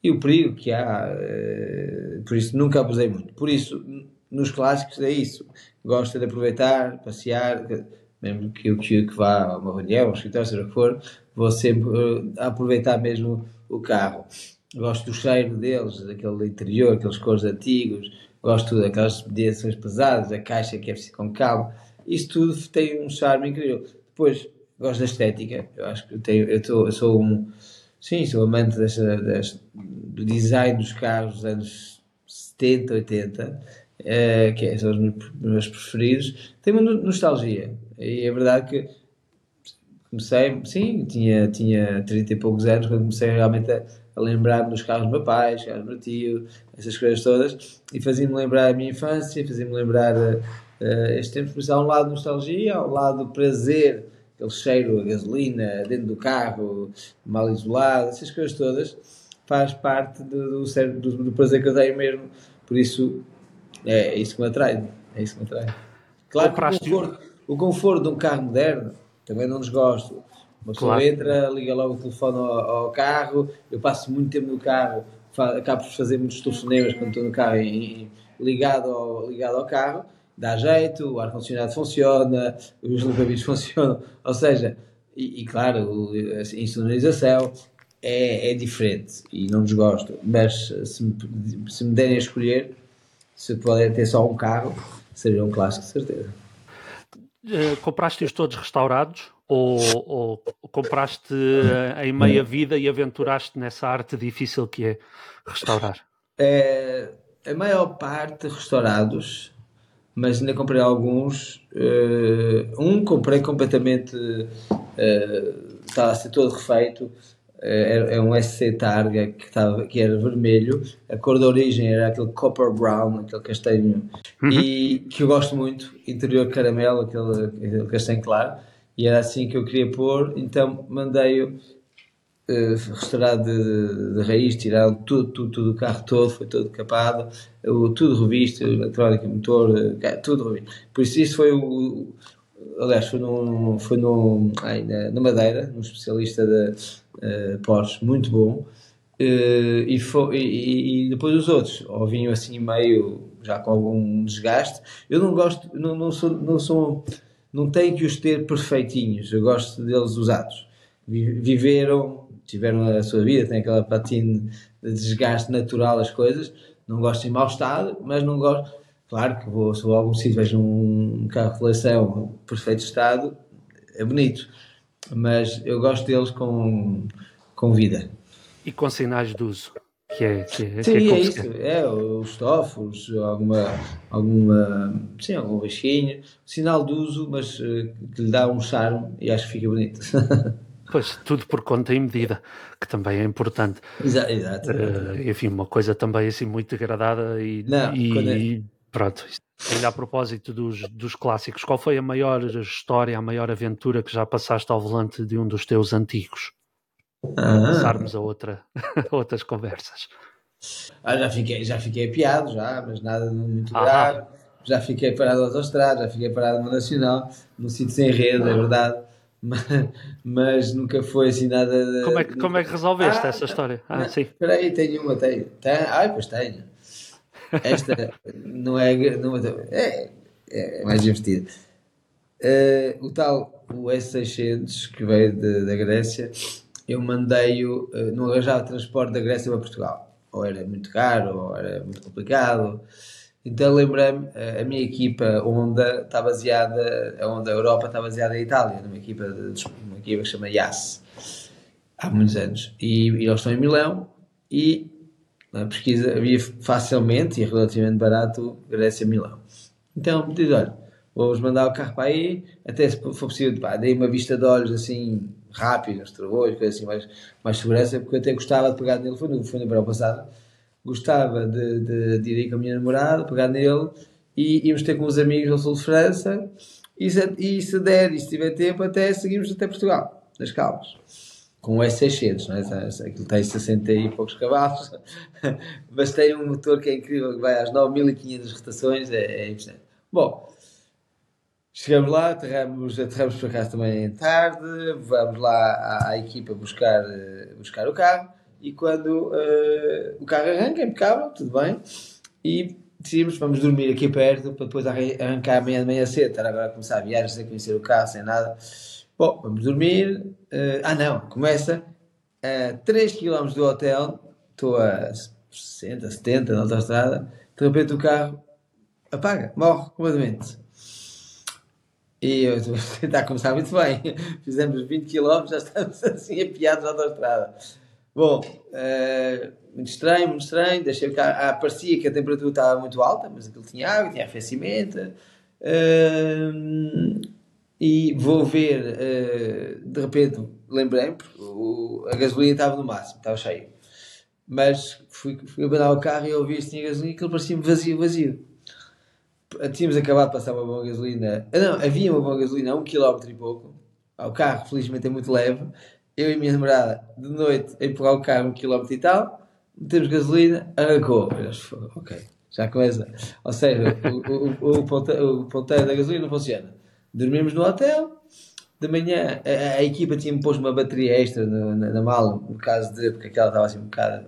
e o perigo que há, eh, por isso nunca abusei muito. Por isso, nos clássicos é isso. Gosto de aproveitar, passear, mesmo que eu que, que vá a uma reunião, um escritório, seja o que for, vou sempre uh, aproveitar mesmo o carro. Gosto do cheiro deles, daquele interior, aqueles cores antigos, gosto daquelas direções pesadas, a caixa que é preciso com calma. Isso tudo tem um charme incrível. Depois, gosto da estética. Eu acho que eu, tenho, eu, tô, eu sou um Sim, sou amante desta, desta, do design dos carros dos anos 70, 80, uh, que são os meus preferidos. Tenho uma nostalgia. E é verdade que comecei, sim, tinha, tinha 30 e poucos anos quando comecei realmente a, a lembrar-me dos carros do meu pai, dos carros do meu tio, essas coisas todas, e fazia-me lembrar a minha infância, fazia-me lembrar uh, uh, este tempo, por isso há um lado nostalgia, há um lado prazer aquele cheiro a gasolina dentro do carro, mal isolado, essas coisas todas, faz parte do, do, do, do prazer que eu tenho mesmo. Por isso, é, é, isso que me atrai. É isso que me atrai. Claro que o conforto, o conforto de um carro moderno também não desgosto. Uma pessoa claro. entra, liga logo o telefone ao, ao, carro, eu passo muito tempo no carro, acabo por fazer muitos telefonemas quando estou no carro em, ligado, ao, ligado ao carro, dá jeito, o ar-condicionado funciona, os limpa funcionam, ou seja, e, e claro, a insonorização é, é diferente e não desgosto, mas se me, se me derem a escolher, se puder ter só um carro, seria um clássico de certeza. Uh, compraste-os todos restaurados ou, ou compraste uh, em meia vida e aventuraste nessa arte difícil que é restaurar? É, a maior parte restaurados, mas ainda comprei alguns. Uh, um comprei completamente, uh, estava a ser todo refeito. Uh, é um SC Targa que, estava, que era vermelho, a cor da origem era aquele copper brown, aquele castanho, uhum. e que eu gosto muito, interior caramelo, aquele, aquele castanho claro, e era assim que eu queria pôr, então mandei-o uh, restaurado de, de, raiz, tiraram tudo, tudo, tudo, o carro todo, foi todo capado, tudo revisto, eletrónica, motor, uh, tudo revisto. Por isso, isso foi o. Aliás, foi, no, foi no, ai, na, na Madeira, um especialista da uh, Porsche, muito bom. Uh, e, foi, e, e, depois os outros, ou vinham assim meio já com algum desgaste. Eu não gosto, não, não sou, não sou, não tenho que os ter perfeitinhos. Eu gosto deles usados. Viveram tiveram a sua vida, têm aquela patina de desgaste natural as coisas, não gosto em mau estado, mas não gosto. Claro que vou, se vou a algum sítio vejo um carro de coleção perfeito estado, é bonito, mas eu gosto deles com, com vida. E com sinais de uso? que é, que é, Sim, que é, é isso. É, os tofos, alguma, alguma, sim, algum baixinho. Sinal de uso, mas eh, que lhe dá um charme e acho que fica bonito. Pois, tudo por conta e medida, que também é importante. Exa- exato, Eh, enfim, uma coisa também assim muito degradada e, Não, e pronto. Ainda a propósito dos, dos clássicos, qual foi a maior história, a maior aventura que já passaste ao volante de um dos teus antigos? Para Ah. passarmos a, outra, a outras conversas. Ah, já fiquei, já fiquei apiado, já, mas nada de muito Ah. grave. Já fiquei parado na autostrada, já fiquei parado no Nacional, num sítio sem rede, é verdade. Mas, mas nunca foi assim nada. de- Como é que, como é que resolveste Ah, essa história? Ah, não, sim. Espera aí, tenho uma, tenho. Tem, ai, pois tenho. Esta não é. Não é, é mais divertida. Eh, o tal, o S600, que veio de- da Grécia, eu mandei-o, eh, não arranjava transporte da Grécia para Portugal. Ou era muito caro, ou era muito complicado. Então lembrei-me, eh, a minha equipa Honda está baseada, a Honda Europa está baseada em Itália, numa equipa, de, uma equipa que se chama IAS, há muitos anos. E, e eles estão em Milão e na pesquisa havia facilmente e relativamente barato Grécia-Milão. Então diz, olha, vou-vos mandar o carro para aí, até se for possível, pá, dei uma vista de olhos assim, rápido, nos travões, coisa assim, mais, mais segurança, porque eu até gostava de pegar nele, foi no, foi no verão passado, gostava de, de, de ir aí com a minha namorada, pegar nele e íamos ter com os amigos ao sul de França e se, e se der e se tiver tempo até seguimos até Portugal, nas calmas. Com o S600, não é? Aquilo tem 60 e poucos cavalos, mas tem um motor que é incrível, que vai às 9500 rotações, é, é impressionante. Bom, Chegamos lá, aterramos, aterramos por acaso também tarde, vamos lá à, à equipa buscar, eh, buscar o carro e quando eh, o carro arranca, é impecável, tudo bem, e decidimos vamos dormir aqui perto para depois arran- arrancar amanhã de manhã cedo, estar agora a começar a viagem sem conhecer o carro, sem nada. Bom, vamos dormir. eh, ah não, começa a 3 km do hotel, estou a 60, 70 na autostrada, de repente o carro apaga, morre completamente. E eu estou a começar muito bem. Fizemos 20 km, já estamos assim apiados na autostrada. Bom, eh, muito estranho, muito estranho. Deixei o carro. Ah, parecia que a temperatura estava muito alta, mas aquilo tinha água, tinha aquecimento. Eh, e vou ver, eh, de repente, lembrei-me, porque a gasolina estava no máximo, estava cheio. Mas fui, fui o carro e ouvi se tinha gasolina e aquilo parecia-me vazio, vazio tínhamos acabado de passar uma boa gasolina. Ah, Não, havia uma boa gasolina a um quilómetro e pouco. Ah, O carro, felizmente, é muito leve. Eu e a minha namorada, de noite, a empurrar o carro um quilómetro e tal, metemos gasolina, arrancou. Eu Ok, já começa. Ou seja, o, o, o, o ponteiro da gasolina não funciona. Dormimos no hotel. De manhã, a, a equipa tinha-me posto uma bateria extra no- na, na mala, no caso de. porque aquela estava assim um bocado.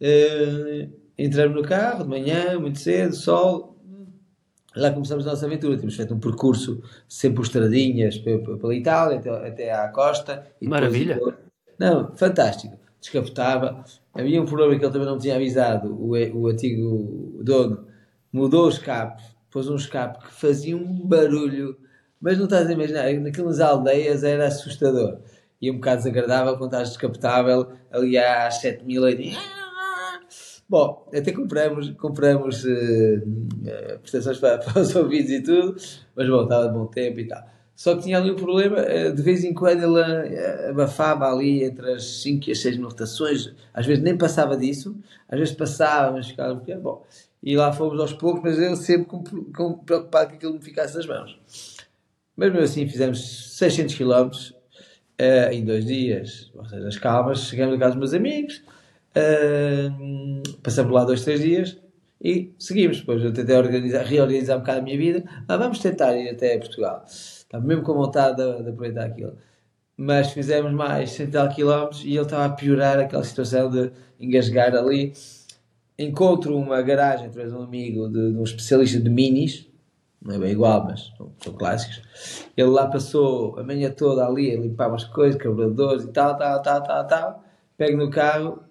Eh, entramos no carro de manhã, muito cedo, sol, lá começamos a nossa aventura. Temos feito um percurso sempre por estradinhas pe- pe- pela Itália até, até à costa. E depois- Maravilha. Não, fantástico. Descapotava. Havia um problema que ele também não tinha avisado. O, e- o antigo dono mudou o escape, pôs um escape que fazia um barulho, mas não estás a imaginar, naquelas aldeias era assustador. E um bocado desagradável quando estás descapotável ali às 7 mil e Bom, até compramos, compramos eh, eh, prestações para, para os ouvidos e tudo, mas bom, estava de bom tempo e tal. Só que tinha ali um problema, eh, de vez em quando ele abafava ali entre as 5 e as 6 mil rotações, às vezes nem passava disso, às vezes passava, mas ficava um bocadinho, bom. E lá fomos aos poucos, mas ele sempre com, com, preocupado que aquilo me ficasse nas mãos. Mas mesmo assim fizemos 600 km eh, em dois dias, ou seja, as calmas, chegamos a casa dos meus amigos, eh, passamos lá dois, três dias e seguimos. Depois eu tentei organizar, reorganizar um bocado a minha vida. Ah, vamos tentar ir até Portugal. Estava mesmo com vontade de, de aproveitar aquilo. Mas fizemos mais 100 e tal quilómetros e ele estava a piorar aquela situação de engasgar ali. Encontro uma garagem através de um amigo, de, de um especialista de minis, não é bem igual, mas são, clássicos. Ele lá passou a manhã toda ali a limpar umas coisas, carburadores e tal, tal, tal, tal, tal. Pego no carro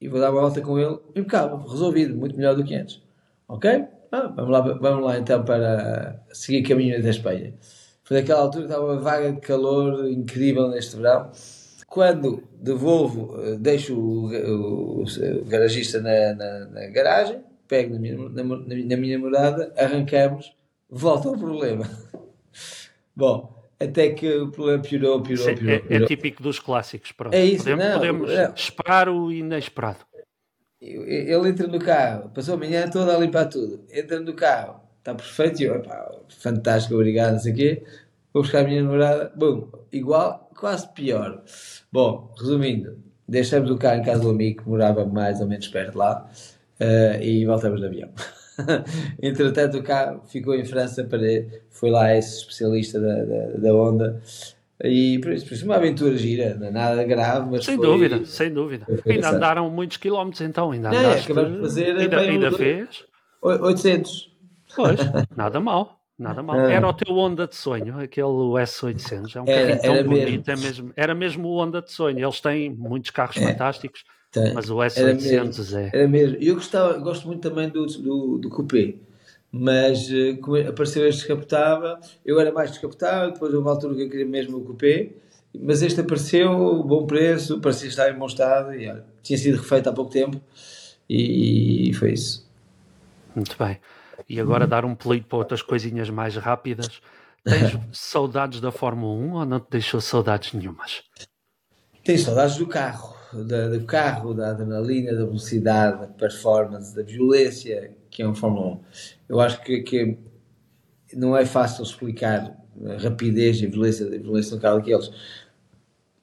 e vou dar uma volta com ele, impecável, resolvido, muito melhor do que antes. Ok? Ah, vamos, lá, vamos lá então para seguir caminho até a Espanha. Foi naquela altura que estava uma vaga de calor incrível neste verão. Quando devolvo, eh, deixo o, o- o garagista na, na- na garagem, pego na minha, na, na minha arrancamos, volta ao problema. Bom, até que o problema piorou, piorou, piorou. é, é típico dos clássicos. Pronto. É isso, podemos, não, podemos não. esperar o inesperado. Ele entra no carro, passou a manhã toda a limpar tudo. Entra no carro, está perfeito. E eu, fantástico, obrigado, não sei o quê. Vou buscar a minha namorada, bum, igual, quase pior. Bom, resumindo, deixamos o carro em casa do amigo que morava mais ou menos perto de lá eh, e voltamos de avião. Entretanto, o carro ficou em França para foi lá esse especialista da, da, da Honda. E por isso, por isso, uma aventura gira, não é nada grave, mas Sem foi- dúvida, sem dúvida. Ainda andaram muitos quilómetros então, ainda Não, andaste, acabamos de fazer ainda, ainda uns fez. 800. Pois, nada mal, nada mal. Ah. Era o teu Honda de sonho, aquele S800, é um Era- carrinho tão era bonito, é mesmo, era mesmo o Honda de sonho. Eles têm muitos carros fantásticos, Tem. mas o Era S800 mesmo, é... Era mesmo. Eu gostava, gosto muito também do, do, do coupé, mas eh, como apareceu este descapotável, eu era mais descapotável, depois houve uma altura que eu queria mesmo o coupé, mas este apareceu, bom preço, parecia estar em bom estado, e olha, tinha sido refeito há pouco tempo, e, foi isso. Muito bem. E agora dar um pelito para outras coisinhas mais rápidas. Tens saudades da Fórmula 1 ou não te deixou saudades nenhumas? Tenho saudades do carro, da, do carro, da adrenalina, da velocidade, da performance, da violência que é um Fórmula 1. Eu acho que, que não é fácil explicar a rapidez e a violência, a violência um carro daqueles.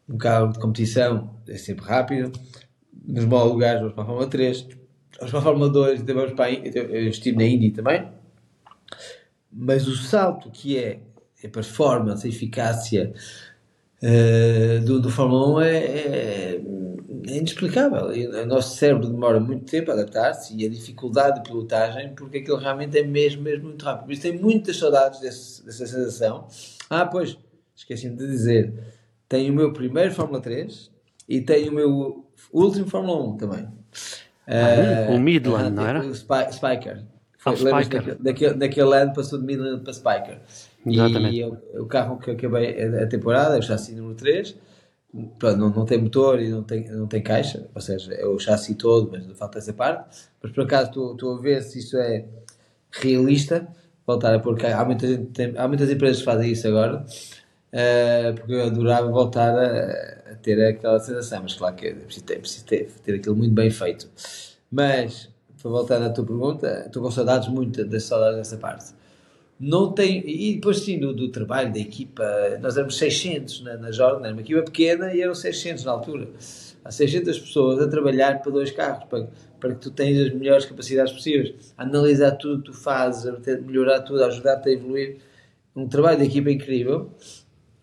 Um carro de competição é sempre rápido, nos maus lugares vamos para a Fórmula 3, vamos para a Fórmula 2, então vamos para a eu estive na Indy também, mas o salto que é a performance, a eficácia eh, do, do Fórmula 1 é, é, é inexplicável. E O nosso cérebro demora muito tempo a adaptar-se e a dificuldade de pilotagem, porque aquilo realmente é mesmo, mesmo muito rápido. Por isso tenho muitas saudades desse, dessa sensação. Ah, pois, esqueci-me de dizer, tenho o meu primeiro Fórmula 3 e tenho o meu último Fórmula 1 também. Ah, Eh, o Midland, ah, não era? O Spi- Spiker. Ah, o lembras Spiker. daquele, daquele, ano passou de Midland para Spiker. Exatamente. E eu- o carro que acabei a temporada, o chassi número 3, pronto, não, não tem motor e não tem, não tem caixa, ou seja, é o chassi todo, mas falta essa parte. Mas por acaso estou a ver se isso é realista, voltar a pôr cá. Há, muita gente, tem- há muitas empresas que fazem isso agora, eh, porque eu adorava voltar a, a ter aquela sensação, mas claro que é preciso ter, preciso ter, ter aquilo muito bem feito. Mas, para voltar à tua pergunta, estou com saudades, muito das saudades dessa parte. Não tem, e depois sim do, do trabalho da equipa, nós éramos 600 na, na Jordan, era uma equipa pequena e eram 600 na altura. Há 600 pessoas a trabalhar para dois carros, para, para que tu tenhas as melhores capacidades possíveis, analisar tudo que tu fazes, melhorar tudo, ajudar-te a evoluir. Um trabalho de equipa incrível.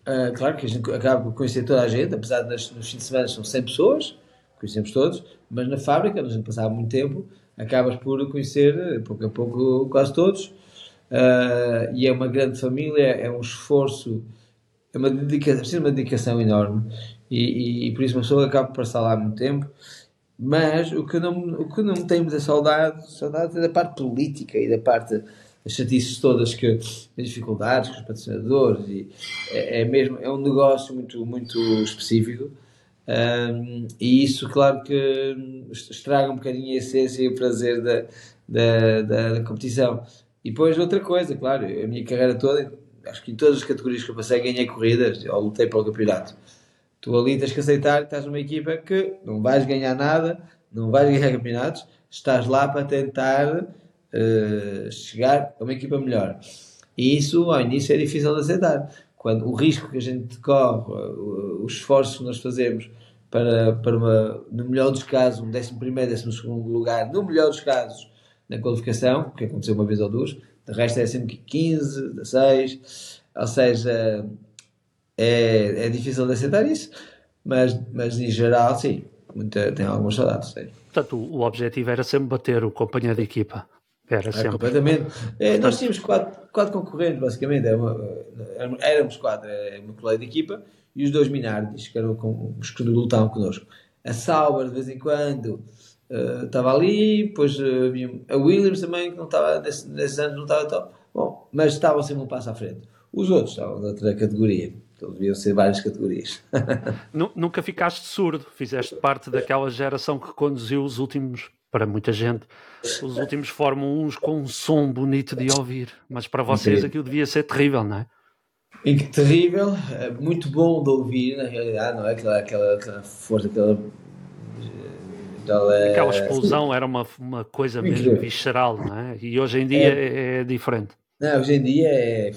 Ah, claro que a gente acaba por conhecer toda a gente, apesar de nas, nos fins de semana são 100 pessoas, conhecemos todos, mas na fábrica, onde a gente passava muito tempo, acabas por conhecer eh, pouco a pouco quase todos. Ah, e é uma grande família, é um esforço, é uma dedicação, precisa de uma dedicação enorme. E, e- e por isso uma pessoa acaba por passar lá muito tempo. Mas o que não, o que não tem muita saudade, saudade é da parte política e da parte das chatices todas que as dificuldades com os patrocinadores e é, é mesmo é um negócio muito muito específico. Ahm, e isso claro que estraga um bocadinho a essência e o prazer da, da, da, da competição e depois outra coisa, claro, a minha carreira toda acho que em todas as categorias que eu passei ganhei corridas ou lutei pelo campeonato tu ali tens que aceitar que estás numa equipa que não vais ganhar nada, não vais ganhar campeonatos, estás lá para tentar eh, chegar a uma equipa melhor. E isso ao início é difícil de aceitar. Quando o risco que a gente corre, o- os esforços que nós fazemos para, para uma, no melhor dos casos, um 11 primeiro, 12 segundo lugar, no melhor dos casos, na qualificação, que aconteceu uma vez ou duas, de resto é sempre 15, 16, ou seja, é, é difícil de aceitar isso, mas, mas em geral, sim, muita, tenho algumas saudades. Sim. Portanto, o, objetivo era sempre bater o companheiro de equipa. Era É, sempre. completamente. É, nós tínhamos quatro, quatro concorrentes, basicamente. Era uma- éramos- éramos quatro, era uma colega de equipa e os dois Minardis, que eram com, os que lutavam connosco. A Sauber, de vez em quando, eh, estava ali, depois eh, havia a Williams também, que não estava, nesse- nesses anos não estava top. Bom, mas estavam sempre um passo à frente. Os outros estavam de outra categoria. Então deviam ser várias categorias. Nu- Nunca ficaste surdo, fizeste parte daquela geração que conduziu os últimos, para muita gente, os últimos Fórmula 1 com um som bonito de ouvir. Mas para vocês Incrível. aquilo devia ser terrível, não é? Terrível, é muito bom de ouvir, na realidade, não é? Aquela, aquela, aquela força, aquela. Aquela Aquela explosão era uma, uma coisa mesmo Incrível. visceral, não é? E hoje em dia é, é diferente. Não, hoje em dia é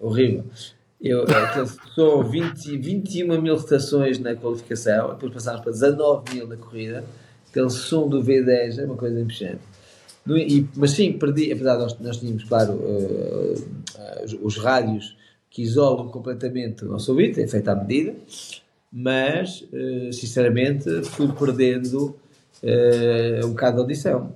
horrível. Eu, é som, 20, 21 mil rotações na qualificação, depois passámos para 19 mil na corrida. Aquele som do V10 é uma coisa impressionante. No- e- mas sim, perdi, apesar de nós, nós tínhamos, claro, eh, eh, os, os rádios que isolam completamente o nosso ouvido, é feito à medida, mas, eh, sinceramente, fui perdendo eh, um bocado de audição.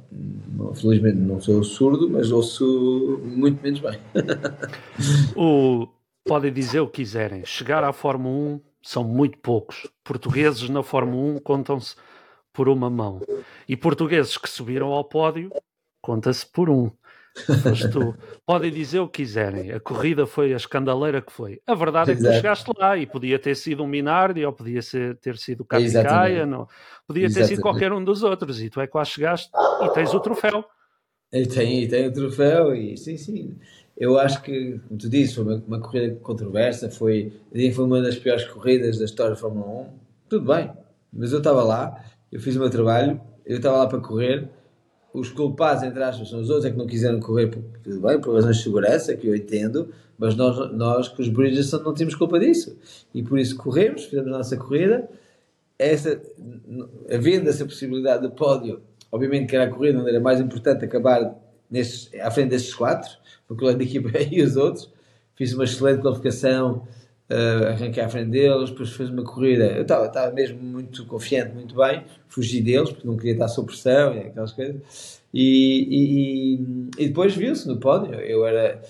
Felizmente não sou surdo, mas ouço muito menos bem. O, podem dizer o que quiserem. Chegar à Fórmula 1 são muito poucos. Portugueses na Fórmula 1 contam-se por uma mão. E portugueses que subiram ao pódio conta-se por um. Tu. Podem dizer o que quiserem. A corrida foi a escandaleira que foi. A verdade é que tu chegaste lá e podia ter sido um Minardi ou podia ser, ter sido o Exatamente. Não. podia ter sido Exatamente. qualquer um dos outros. E tu é que lá chegaste e tens o troféu. E tem, e tem o troféu, e sim, sim. Eu acho que, como tu dizes, foi uma, uma corrida controversa, foi, foi uma das piores corridas da história da Fórmula 1. Tudo bem, mas eu estava lá, eu fiz o meu trabalho, eu estava lá para correr. Os culpados, entre aspas, são os outros, é que não quiseram correr, por, bem, por razões de segurança, que eu entendo, mas nós, nós que os Bridgestone, não tínhamos culpa disso. E por isso corremos, fizemos a nossa corrida, essa, havendo essa possibilidade de pódio, obviamente que era a corrida onde era mais importante acabar nestes, à frente destes quatro, porque o da equipa e os outros, fiz uma excelente qualificação, uh, arranquei à frente deles, depois fiz uma corrida, eu estava mesmo muito confiante, muito bem, fugi deles, porque não queria estar sob pressão e aquelas coisas, e, e, e- depois viu-se no pódio, eu era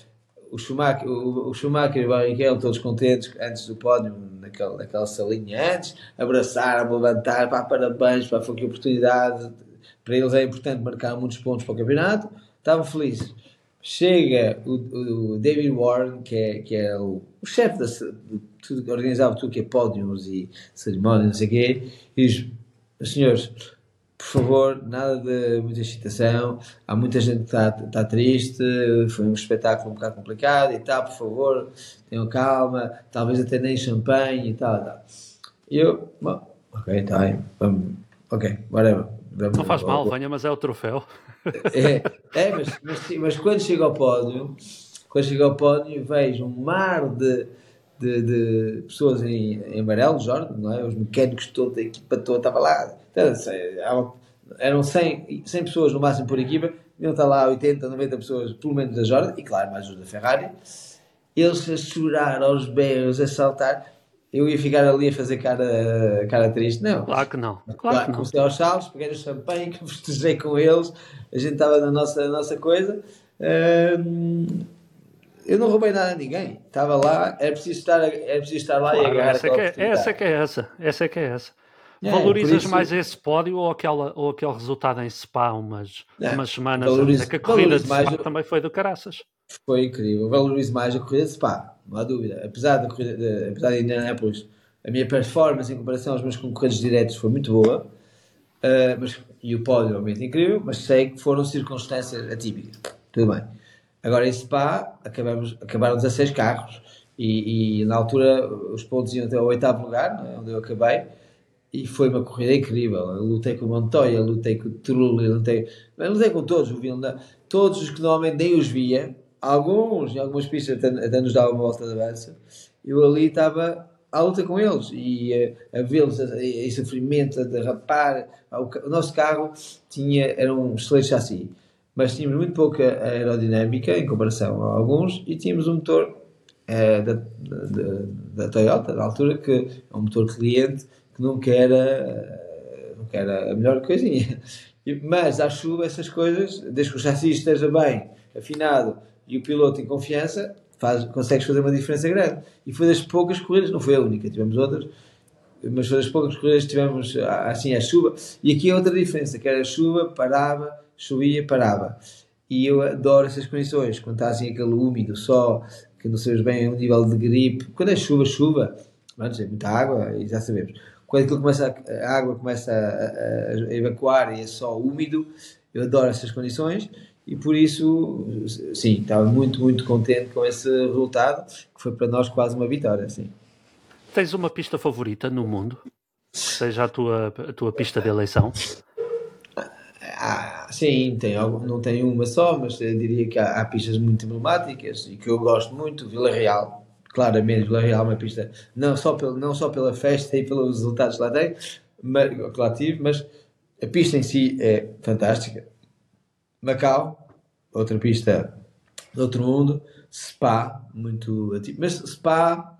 o Schumacher, o, o Schumacher e o Barrichello todos contentes antes do pódio, naquela, naquela salinha antes, abraçaram-me, levantaram, parabéns, pá, foi que oportunidade, para eles é importante marcar muitos pontos para o campeonato, estavam felizes. Chega o, o David Warren, que é, que é o, o chefe da, de tudo, que organizava tudo que é pódios e cerimónias, não sei o quê, e diz, senhores, por favor, nada de muita excitação. Há muita gente que está, está triste. Foi um espetáculo um bocado complicado e tal. Por favor, tenham calma. Talvez até nem champanhe e tal. e tal. Eu, bom, ok, bem. Vamos, ok, whatever. Não faz mal, venha, mas é o troféu. É, é mas, mas, mas quando chego ao pódio, quando chego ao pódio, vejo um mar de, de, de pessoas em, em amarelo, Jordan, não é? Os mecânicos todos, a equipa toda estava lá. Então, Eram 100, 100 pessoas no máximo por equipa, iam estar lá 80, 90 pessoas, pelo menos da Jordan, e claro, mais os da Ferrari. Eles a chorar aos berros, a saltar. Eu ia ficar ali a fazer cara, cara triste. Não. Claro que não. Claro, Claro que não. comecei aos saltos, peguei no champanhe, que festejei com eles, a gente estava na nossa, na nossa coisa. Eu não roubei nada a ninguém, estava lá, era preciso estar, era preciso estar lá e Claro, agarrar essa, é que é, essa é que é essa. Essa é que é essa. É, Valorizas isso- mais esse pódio ou, aquela, ou aquele resultado em Spa umas, Não, umas semanas valorizo- antes? É que a corrida de Spa o- também foi do caraças. Foi incrível, valorizo mais a corrida de Spa, não há dúvida. Apesar da corrida, de, apesar de Indianapolis, a minha performance em comparação aos meus concorrentes diretos foi muito boa, ah, mas, e o pódio, obviamente, incrível, mas sei que foram circunstâncias atípicas. Tudo bem. Agora em Spa, acabamos, acabaram 16 carros e, e na altura os pontos iam até ao oitavo lugar, não é? onde eu acabei, e foi uma corrida incrível. Eu lutei com o Montoya, lutei com o Trulli, lutei, lutei com todos, o todos os que normalmente nem os via, alguns, em algumas pistas até, até nos davam uma volta de avanço, eu ali estava à luta com eles e eh, a vê-los a- em sofrimento, a derrapar. O, ca- o nosso carro tinha, era um excelente chassi, mas tínhamos muito pouca aerodinâmica em comparação a alguns e tínhamos um motor eh, da, da, da Toyota, na altura, que é um motor cliente que nunca era, eh, nunca era a melhor coisinha. Mas à chuva, essas coisas, desde que o chassi esteja bem afinado e o piloto em confiança, faz, consegues fazer uma diferença grande. E foi das poucas corridas, não foi a única, tivemos outras, mas foi das poucas corridas que tivemos ah, assim a chuva. E aqui é outra diferença, que era a chuva, parava, chovia, parava. E eu adoro essas condições, quando está assim aquele úmido só, que não sabemos bem o nível de gripe. Quando é chuva, chuva, mas é muita água e já sabemos. Quando aquilo começa a, a água começa a, a, a evacuar e é só úmido, eu adoro essas condições e por isso, sim, estava muito, muito contente com esse resultado, que foi para nós quase uma vitória, sim. Tens uma pista favorita no mundo? Seja a tua, a tua pista de eleição? Ah, sim, tem, não tenho uma só, mas eu diria que há, há pistas muito emblemáticas e que eu gosto muito. Vila Real, claramente, Vila Real é uma pista não só, pelo, não só pela festa e pelos resultados que lá tem, mas, que lá tive, mas a pista em si é fantástica. Macau, outra pista de outro mundo. Spa, muito ativo. Mas Spa,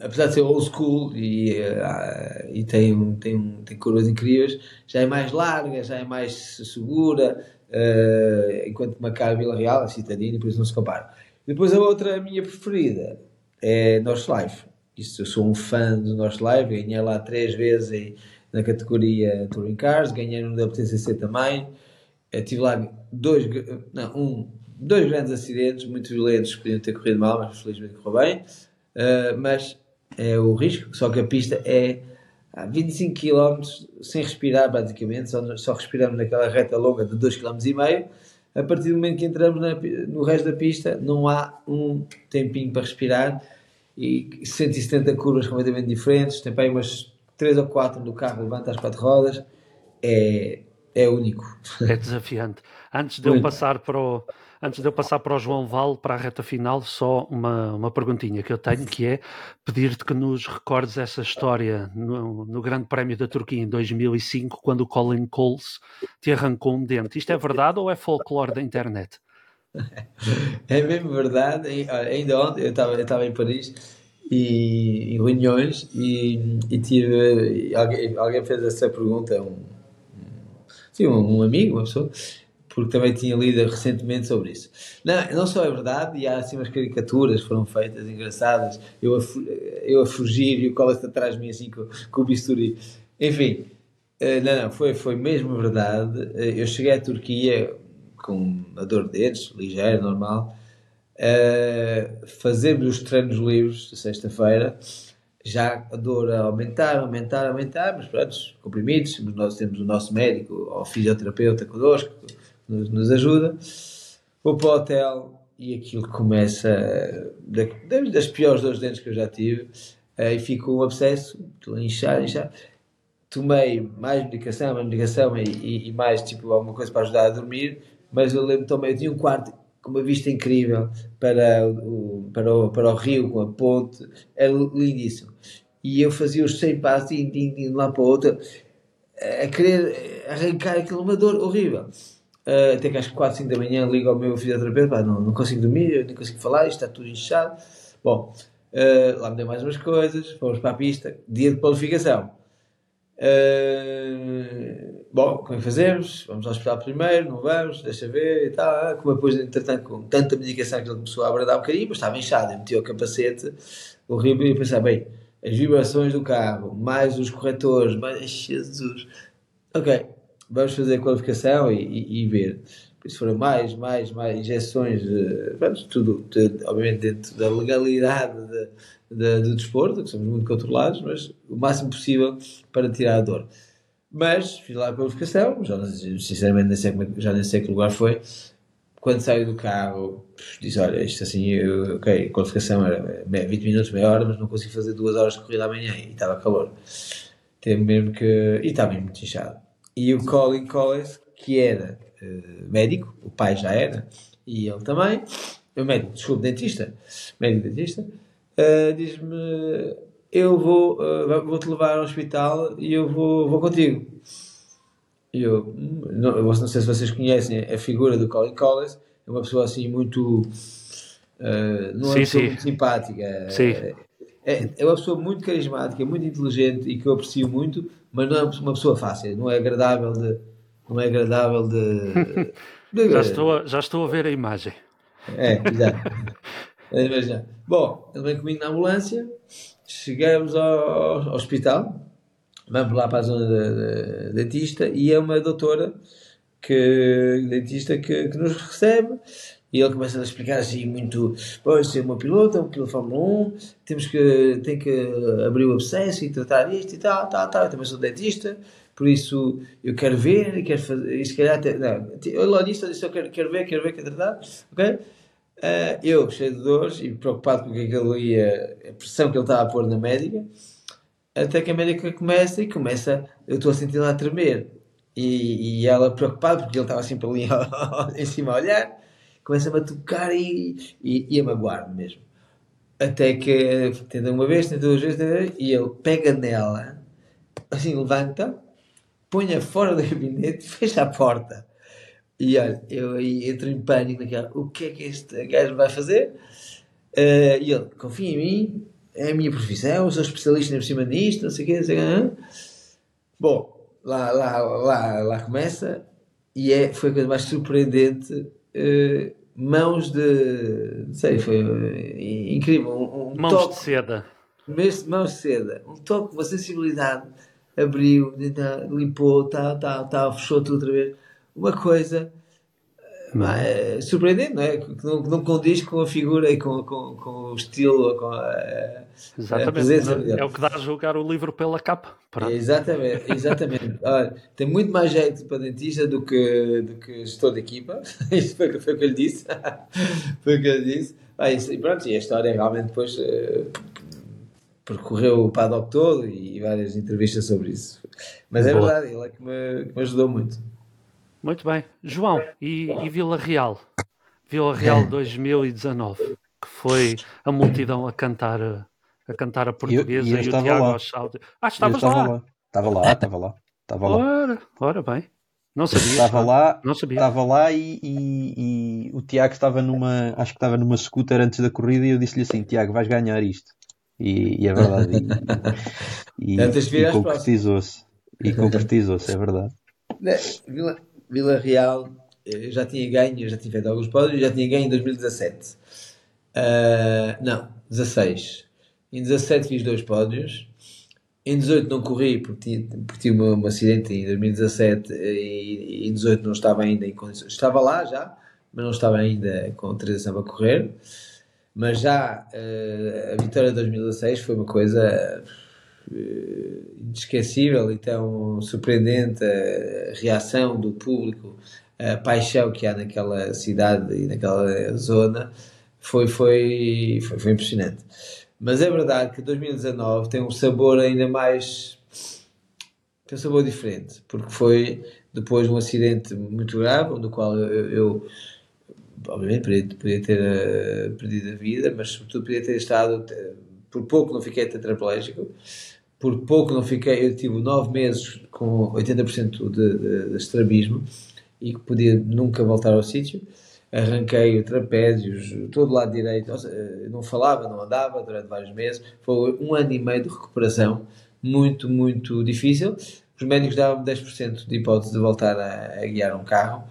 apesar de ser old school e, eh, e tem, tem, tem curvas incríveis, já é mais larga, já é mais segura, eh, enquanto Macau e Vila Real é citadina por isso não se compara. Depois a outra, a minha preferida, é North Life. Isso, eu sou um fã do North Life, ganhei lá três vezes em- na categoria Touring Cars, ganhei no WTCC também. Eu tive lá dois, não, um, dois grandes acidentes, muito violentos, que podiam ter corrido mal, mas felizmente correu bem. Uh, mas é o risco, só que a pista é a 25 km sem respirar, basicamente, só, só respiramos naquela reta longa de 2,5 km. A partir do momento que entramos na no resto da pista, não há um tempinho para respirar e 170 curvas completamente diferentes. Tem para aí umas 3 ou 4 do carro, levanta as quatro rodas. É, é único. É desafiante. Antes de eu passar para o, antes de eu passar para o João Val para a reta final, só uma, uma perguntinha que eu tenho que é pedir-te que nos recordes essa história no, no Grande Prémio da Turquia em 2005, quando o Colin Coles te arrancou um dente. Isto é verdade ou é folclore da internet? É mesmo verdade. Ainda ontem eu estava eu estava em Paris e em reuniões e, e tive alguém, alguém fez essa pergunta, um, sim, um, um amigo, uma pessoa, porque também tinha lido recentemente sobre isso. Não, não só é verdade, e há assim umas caricaturas foram feitas engraçadas, eu a, eu a fugir e o Collins atrás de mim assim com, com o bisturi. Enfim, eh, não, não, foi, foi mesmo verdade. Eh, Eu cheguei à Turquia com a dor de dentes, ligeira, normal. Eh, fazemos os treinos livres sexta-feira. Já a dor a aumentar, aumentar, aumentar, mas pronto, comprimidos. Nós temos o nosso médico ou fisioterapeuta connosco, que nos, nos ajuda. Vou para o hotel e aquilo começa da- das, das piores dores de dentes que eu já tive. eh, e fico um abscesso, estou a inchar, inchar tomei mais medicação, mais medicação e, e- e mais tipo alguma coisa para ajudar a dormir, mas eu lembro também, eu tinha um quarto com uma vista incrível para o, para o, para o rio, com a ponte, era lindíssimo. E eu fazia os 100 passos, din, din, de lá para o outro, a querer arrancar aquilo, uma dor horrível. Uh, até que às 4, 5 da manhã ligo ao meu fisioterapeuta, não, não consigo dormir, não consigo falar, isto está tudo inchado. Bom, uh, lá me deu mais umas coisas, fomos para a pista, dia de qualificação. Uh, bom, como é que fazemos? Vamos ao hospital primeiro, não vamos, deixa ver e tal. Como depois, entretanto, com tanta medicação que ele começou a abradar um bocadinho, mas estava inchado, eu meti o capacete horrível e eu pensava, bem, as vibrações do carro, mais os corretores, mais. Ai, Jesus! Ok, vamos fazer a qualificação e, e- e ver. Isso foram mais, mais, mais injeções, vamos, tudo, tudo, obviamente dentro da legalidade de- de- do desporto, que somos muito controlados, mas o máximo possível para tirar a dor. Mas fiz lá a qualificação, já sinceramente nem sei como é já nem sei que lugar foi. Quando saio do carro, disse: Olha, isto assim, eu, ok, a qualificação era me- 20 minutos, meia hora, mas não consigo fazer duas horas de corrida amanhã e estava calor. Teve mesmo que. E estava mesmo muito inchado. E o Colin Collins, que era eh, médico, o pai já era, e ele também, o médico, desculpe, dentista, médico dentista, eh, diz-me: Eu vou, eh, vou-te levar ao hospital e eu vou, vou contigo. E eu, hum, não, não sei se vocês conhecem a figura do Colin Collins, é uma pessoa assim muito. eh, não é Sim, sim. muito simpática. Sim. É, é uma pessoa muito carismática, muito inteligente e que eu aprecio muito, mas não é uma pessoa fácil, não é agradável de. Não é agradável de. de- Já estou, a, já estou a ver a imagem. é, exato. É. Bom, ele vem comigo na ambulância, chegamos ao, ao hospital, vamos lá para a zona de dentista e é uma doutora que, dentista que, que nos recebe E ele começa a explicar assim muito, pois ser uma piloto, é um piloto de Fórmula 1, temos que, tem que abrir o abscesso e tratar isto e tal, tal, tal, eu também sou dentista, por isso eu quero ver, e quero fazer, e se calhar até, não, eu logo disse, eu disse, eu quero, quero ver, quero ver, quero tratar, ok? Uh, eu, cheio de dores e preocupado com o que é ia, a pressão que ele estava a pôr na médica, até que a médica começa e começa, eu estou a sentir lá a tremer. E, e ela preocupada, porque ele estava sempre ali em cima a olhar, começa-me a tocar e, e, e a magoar-me mesmo. Até que tenta uma vez, tenta duas vezes, e ele pega nela, assim levanta, põe-a fora do gabinete, fecha a porta. E olha, eu aí entro em pânico naquela, o que é que este gajo vai fazer? Uh, e ele, confia em mim, é a minha profissão, sou especialista em cima disto, não sei o quê, não sei o quê. Bom, lá, lá, lá, lá começa e é, foi a coisa mais surpreendente. Uh, mãos de. Não sei, foi uh, incrível. Um, um mãos toque, de seda. Mãos de seda. Um toque, uma sensibilidade. Abriu, limpou, tal, tal, tal, fechou tudo outra vez uma coisa é, surpreendente, não é? Que não, que não condiz com a figura e com, com, com o estilo, com a, exatamente. a presença. É o que dá a julgar o livro pela capa. Pronto. Exatamente, exatamente. Olha, tem muito mais jeito para dentista do que, do que gestor de equipa. Isso foi, foi o que eu lhe disse. foi o que eu lhe disse. Ah, e pronto, e a história realmente depois uh, percorreu o paddock todo e várias entrevistas sobre isso. Mas é Boa. verdade, ele é que me, que me ajudou muito. Muito bem. João, e, e Vila Real? Vila Real 2019, que foi a multidão a cantar a, cantar a portuguesa eu e o estava Tiago lá. aos saltos. Ah, Eu estavas estava lá. lá. Estava lá, estava lá. Estava lá. Ora, ora bem. Não sabia. Estava lá, Não sabia. estava lá e, e- e o Tiago estava numa, acho que estava numa scooter antes da corrida e eu disse-lhe assim, Tiago, vais ganhar isto. E, e é verdade. E, e, e concretizou-se. E concretizou-se, é verdade. Vila, Vila Real, eu já tinha ganho, já tinha feito alguns pódios, já tinha ganho em 2017. Ah, não, 16. Em 17 fiz dois pódios. Em 18 não corri porque tive, um, acidente em 2017 e, e em 18 não estava ainda em condições. Estava lá já, mas não estava ainda com autorização para correr. Mas já eh, a vitória de 2016 foi uma coisa eh, inesquecível e tão surpreendente a reação do público, a paixão que há naquela cidade e naquela zona foi, foi, foi, foi impressionante. Mas é verdade que 2019 tem um sabor ainda mais. tem um sabor diferente, porque foi depois de um acidente muito grave, do qual eu, eu- obviamente podia, podia ter eh, perdido a vida, mas sobretudo podia ter estado, eh, por pouco não fiquei tetraplégico, por pouco não fiquei, eu tive nove meses com 80% de, de, de estrabismo e que podia nunca voltar ao sítio. Arranquei trapézios, todo o lado direito, não falava, não andava durante vários meses. Foi um ano e meio de recuperação muito, muito difícil. Os médicos davam 10% de hipótese de voltar a, a guiar um carro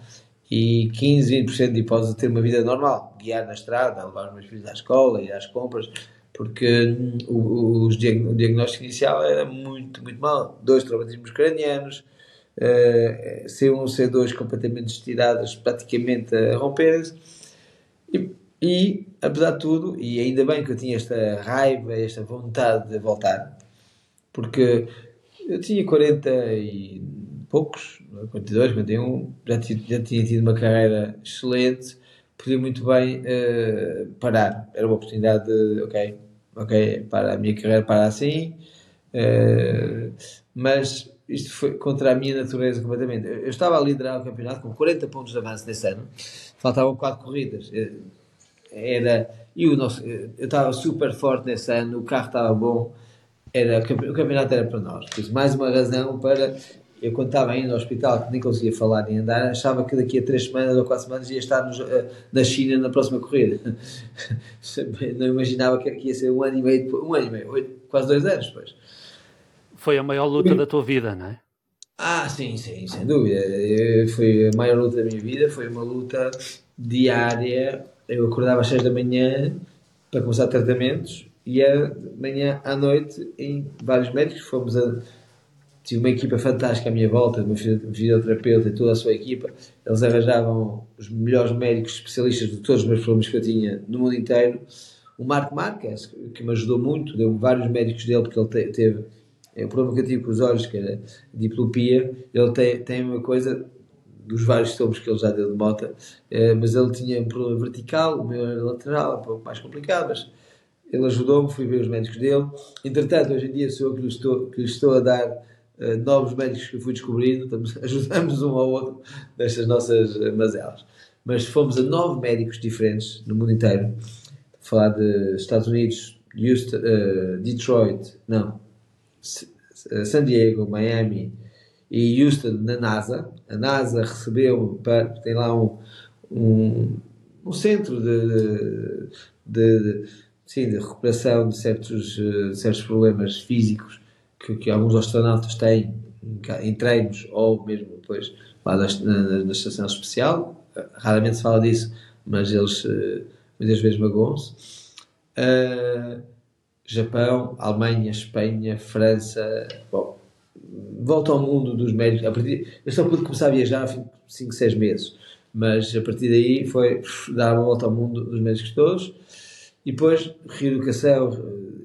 e 15, 20% de hipótese de ter uma vida normal, guiar na estrada, levar os meus filhos à escola, ir às compras, porque hum, o, o- o diagnóstico inicial era muito, muito mal. Dois traumatismos cranianos, eh, C1 e C2 completamente estiradas, praticamente a romperem-se. E, e, apesar de tudo, e ainda bem que eu tinha esta raiva, esta vontade de voltar, porque eu tinha 40 e poucos, 42, 41, já, ti- já tinha tido uma carreira excelente, podia muito bem eh, parar. Era uma oportunidade de, ok, ok, para a minha carreira para assim, eh, mas isto foi contra a minha natureza completamente. Eu estava a liderar o campeonato com 40 pontos de avanço nesse ano, faltavam 4 corridas. Eh, Era, e o nosso, eu estava super forte nesse ano, o carro estava bom, era, o campe- o campeonato era para nós. Mais uma razão para. Eu, quando estava ainda no hospital, que nem conseguia falar nem andar, achava que daqui a três semanas ou quatro semanas ia estar nos, eh, na China na próxima corrida. Não imaginava que ia ser um ano e meio, depois- um ano e meio, quase dois anos depois. Foi a maior luta da tua vida, não é? Ah, sim, sim, sem dúvida. Foi a maior luta da minha vida, foi uma luta diária. Eu acordava às seis da manhã para começar tratamentos e manhã à noite em vários médicos. Fomos a tive uma equipa fantástica à minha volta, uma fisioterapeuta e toda a sua equipa. Eles arranjavam os melhores médicos especialistas de todos os meus problemas que eu tinha no mundo inteiro. O Marco Marques, que me ajudou muito, deu-me vários médicos dele, porque ele te, teve é, o problema que eu tive com os olhos, que era diplopia. Ele tem, tem uma coisa dos vários sintomas que ele já deu de mota, eh, mas ele tinha um problema vertical, o meu era lateral, um pouco mais complicado, mas ele ajudou-me, fui ver os médicos dele. Entretanto, hoje em dia sou eu que lhe estou, que lhe estou a dar uh, novos médicos que fui descobrindo, estamos, ajudamos um ao outro nestas nossas uh, mazelas. Mas fomos a nove médicos diferentes no mundo inteiro, falar de Estados Unidos, Houston, uh, Detroit, não, San Diego, Miami e Houston na NASA. A NASA recebeu, tem lá um, um, um centro de, de, de, sim, de recuperação de certos, certos problemas físicos que, que alguns astronautas têm em, treinos ou mesmo depois lá na, na, na, estação especial. Raramente se fala disso, mas eles uh, muitas vezes magoam-se. Uh, Japão, Alemanha, Espanha, França, bom, volta ao mundo dos médicos. A partir, eu só pude começar a viajar há 5, 6 meses, mas a partir daí foi dar uma volta ao mundo dos médicos todos e depois reeducação.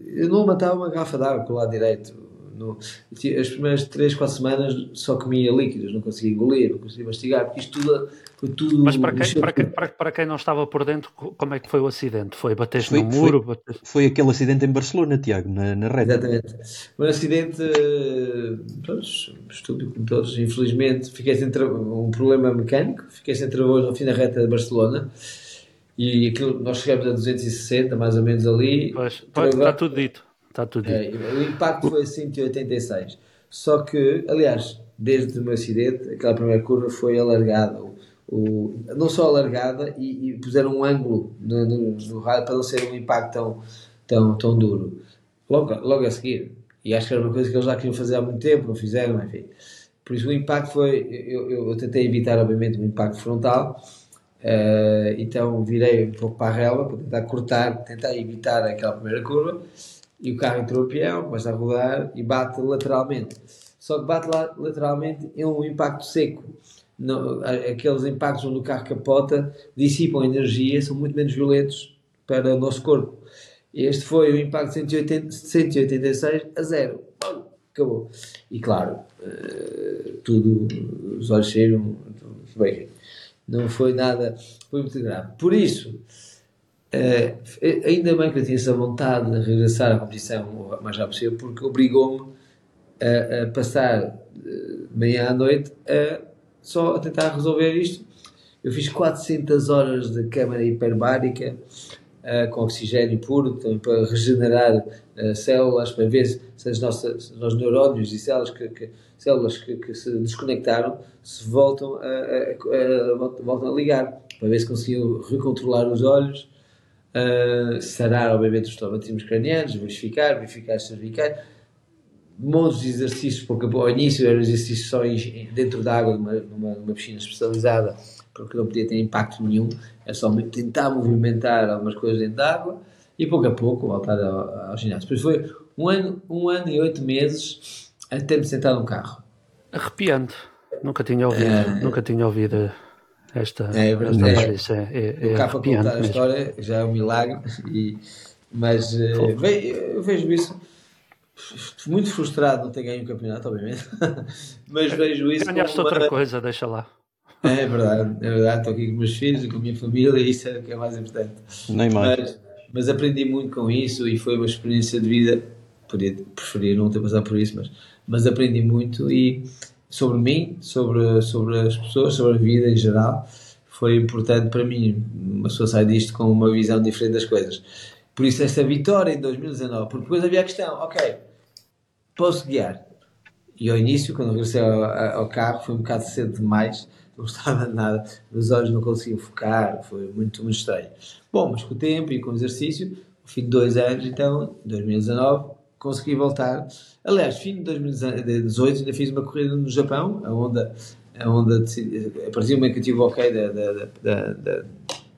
Eu não matava uma garrafa de água com o lado direito, no, as primeiras 3, 4 semanas só comia líquidos, não conseguia engolir, não conseguia mastigar, porque isto tudo foi tudo. Mas para quem, para, quem, para, para quem não estava por dentro, como é que foi o acidente? Foi bater no muro? Foi, foi aquele acidente em Barcelona, Tiago, na, na reta. Exatamente. Um acidente pronto, estúpido, como todos. Infelizmente, fiquei sem um problema mecânico, fiquei sem travões no fim da reta de Barcelona. E aquilo, nós chegamos a 260, mais ou menos ali. Pois, pode, está tudo dito. Está tudo. É, o impacto foi a 186. Só que, aliás, desde o meu acidente, aquela primeira curva foi alargada. O, o, não só alargada, e, e puseram um ângulo no, no, no raio para não ser um impacto tão, tão, tão duro. Logo, logo a seguir. E acho que era uma coisa que eles já queriam fazer há muito tempo, não fizeram, enfim. Por isso o impacto foi. Eu, eu, eu tentei evitar, obviamente, um impacto frontal. Uh, então virei um pouco para a relva para tentar cortar, tentar evitar aquela primeira curva e o carro entrou a peão, começa a rodar e bate lateralmente. Só que bate lateralmente é um impacto seco. Aqueles impactos onde o carro capota dissipam energia, são muito menos violentos para o nosso corpo. Este foi o impacto de 180, 186 a zero. Acabou. E claro, uh, tudo, os olhos cheiram, bem, não foi nada, foi muito grave. Por isso, Uh, ainda bem que eu tinha essa vontade de regressar à competição o mais rápido possível, porque obrigou-me a, a, passar de manhã à noite a só a tentar resolver isto. Eu fiz 400 horas de câmara hiperbárica uh, com oxigênio puro, também para regenerar uh, células, para ver se, se as nossas os neurónios e células que, que células que, que, se desconectaram se voltam a, a, voltam a ligar, para ver se conseguiam recontrolar os olhos uh, sarar, obviamente, os traumatismos cranianos, verificar, verificar as cervicais, montes de exercícios, porque ao início eram exercícios só dentro da água, numa, numa, numa, piscina especializada, porque não podia ter impacto nenhum, é só tentar movimentar algumas coisas dentro da água e pouco a pouco voltar ao, ao ginásio. Depois foi um ano, um ano e oito meses até me sentar num carro. Arrepiante. Nunca tinha ouvido, uh, nunca tinha ouvido esta, é verdade. Esta é, é, é, cá para contar a história já é um milagre, e, mas uh, ve, eu vejo isso muito frustrado não ter ganho o campeonato, obviamente, mas vejo isso. Ganhaste outra uma... coisa, deixa lá. É verdade, é verdade. Estou aqui com meus filhos e com a minha família, e isso é o que é mais importante. Nem mais. Mas, mas aprendi muito com isso e foi uma experiência de vida. Podia preferir não ter passado por isso, mas, mas aprendi muito e sobre mim, sobre, sobre as pessoas, sobre a vida em geral. Foi importante para mim. Uma pessoa sai disto com uma visão diferente das coisas. Por isso, essa vitória em 2019, porque depois havia a questão: ok, posso guiar. E ao início, quando regressei ao, ao carro, foi um bocado cedo demais, não estava nada, meus olhos não conseguiam focar, foi muito, muito estranho. Bom, mas com o tempo e com o exercício, ao fim de dois anos, então, 2019, consegui voltar. Aliás, fim de 2018 ainda fiz uma corrida no Japão, a onda, a onda a partir do momento que tive ok da, da, da,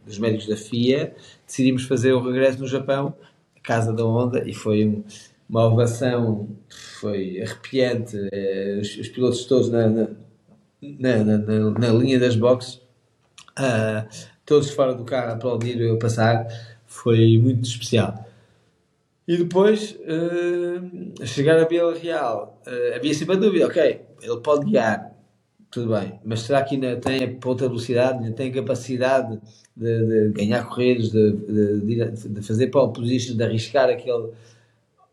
dos médicos da FIA, decidimos fazer o regresso no Japão, a casa da onda, e foi um, uma ovação foi arrepiante, eh, os, os pilotos todos na, na, na, na, linha das boxes, uh, todos fora do carro a aplaudir eu passar, foi muito especial. E depois, uh, chegar a Vila Real, uh, havia sempre a dúvida, ok, ele pode guiar, tudo bem, mas será que ainda tem a ponta velocidade, ainda tem a capacidade de, de ganhar corridas, de, de, de, fazer pole position, de arriscar aquele,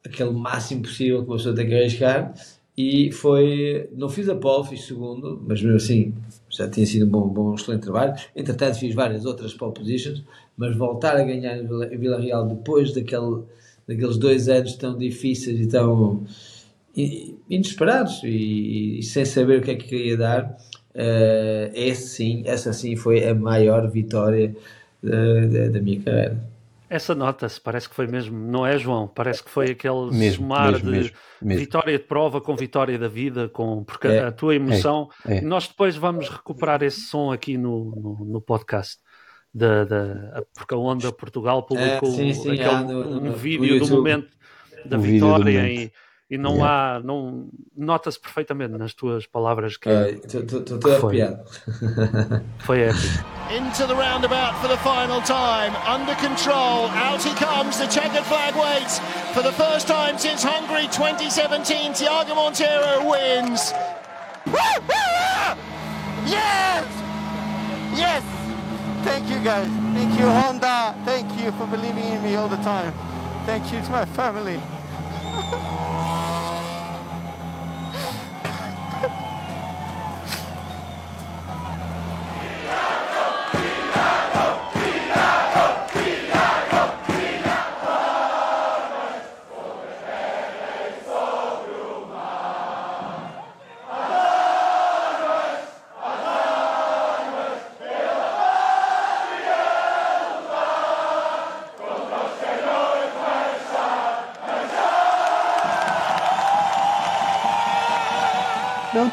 aquele máximo possível que uma pessoa tem que arriscar? E foi, não fiz a pole, fiz segundo, mas mesmo assim já tinha sido um bom, bom excelente trabalho. Entretanto, fiz várias outras pole positions, mas voltar a ganhar em Vila, Real depois daquele, daqueles dois anos tão difíceis e tão inesperados e, e, sem saber o que é que queria dar, uh, esse sim, essa sim foi a maior vitória da, da, da minha carreira. Essa nota-se, parece que foi mesmo, não é, João? Parece que foi aquele mesmo, somar mesmo, de mesmo, mesmo. vitória de prova com vitória da vida, com, porque É, a tua emoção. é, é. Nós depois vamos recuperar esse som aqui no, no, no podcast. Da, da, porque a Onda Portugal publicou É, sim, sim, aquele- há no- no- um no vídeo do momento da do vitória momento. e, e não Yeah. há, não nota-se perfeitamente nas tuas palavras que, Estou que todo foi, arrepiado. foi épico. Into the roundabout for the final time. Under control. Out he comes. The checkered flag waits. For the first time since Hungary 2017, Thiago Monteiro wins. Yes! Yes! Thank you guys. Thank you Honda. Thank you for believing in me all the time. Thank you to my family.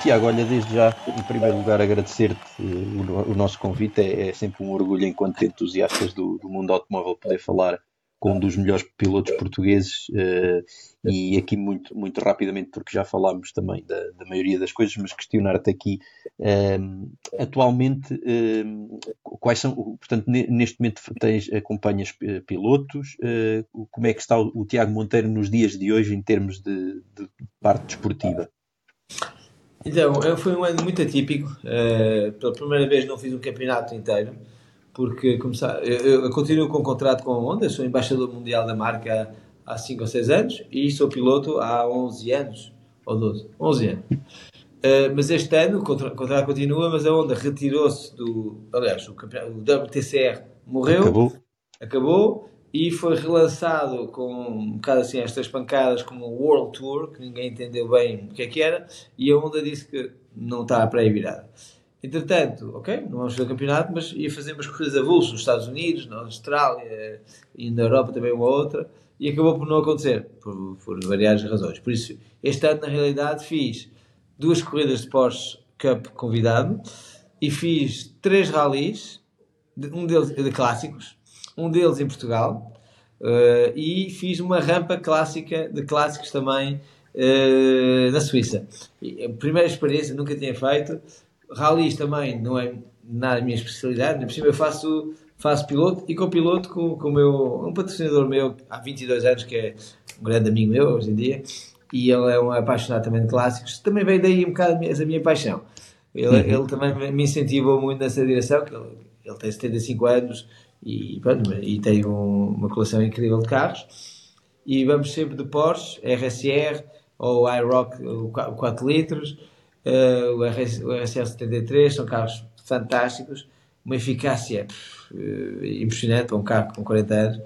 Tiago, olha, desde já, em primeiro lugar, agradecer-te eh, o, o nosso convite. É, é sempre um orgulho, enquanto entusiastas do, do mundo automóvel, poder falar com um dos melhores pilotos portugueses eh, e aqui muito, muito rapidamente, porque já falámos também da, da maioria das coisas, mas questionar-te aqui, eh, atualmente, quais são, portanto, ne- neste momento tens, acompanhas pilotos, eh, como é que está o, o Tiago Monteiro nos dias de hoje em termos de, de parte desportiva? Então, foi um ano muito atípico. Eh, pela primeira vez não fiz um campeonato inteiro, porque começar, eu, eu continuo com um contrato com a Honda, sou embaixador mundial da marca há 5 ou 6 anos e sou piloto há 11 anos, ou 12, 11 anos. Eh, mas este ano o contra- o contrato continua, mas a Honda retirou-se do. Aliás, o, o WTCR morreu, Acabou. acabou e foi relançado com um bocado assim estas pancadas como World Tour, que ninguém entendeu bem o que é que era, e a Honda disse que não está para aí virada. Entretanto, ok, não vamos fazer o campeonato, mas ia fazer umas corridas avulsas nos Estados Unidos, na Austrália e na Europa também uma outra, e acabou por não acontecer, por, por variadas razões. Por isso, este ano, na realidade, fiz duas corridas de Porsche Cup convidado e fiz três rallies, um deles de clássicos, um deles em Portugal, eh, e fiz uma rampa clássica de clássicos também eh, na Suíça. E a primeira experiência, nunca tinha feito. Rallies também não é nada a minha especialidade, por cima eu faço, faço piloto e copiloto com, com meu, um patrocinador meu há 22 anos, que é um grande amigo meu hoje em dia, e ele é um apaixonado também de clássicos. Também veio daí um bocado a minha- essa minha paixão. Ele, Uhum. ele também me- me incentivou muito nessa direção, que ele, ele tem 75 anos e, pronto, e tem um- uma coleção incrível de carros. E vamos sempre de Porsche, RSR ou iRock, o 4 litros, eh, o, RS, o RSR 73, são carros fantásticos, uma eficácia eh, impressionante para um carro com 40 anos.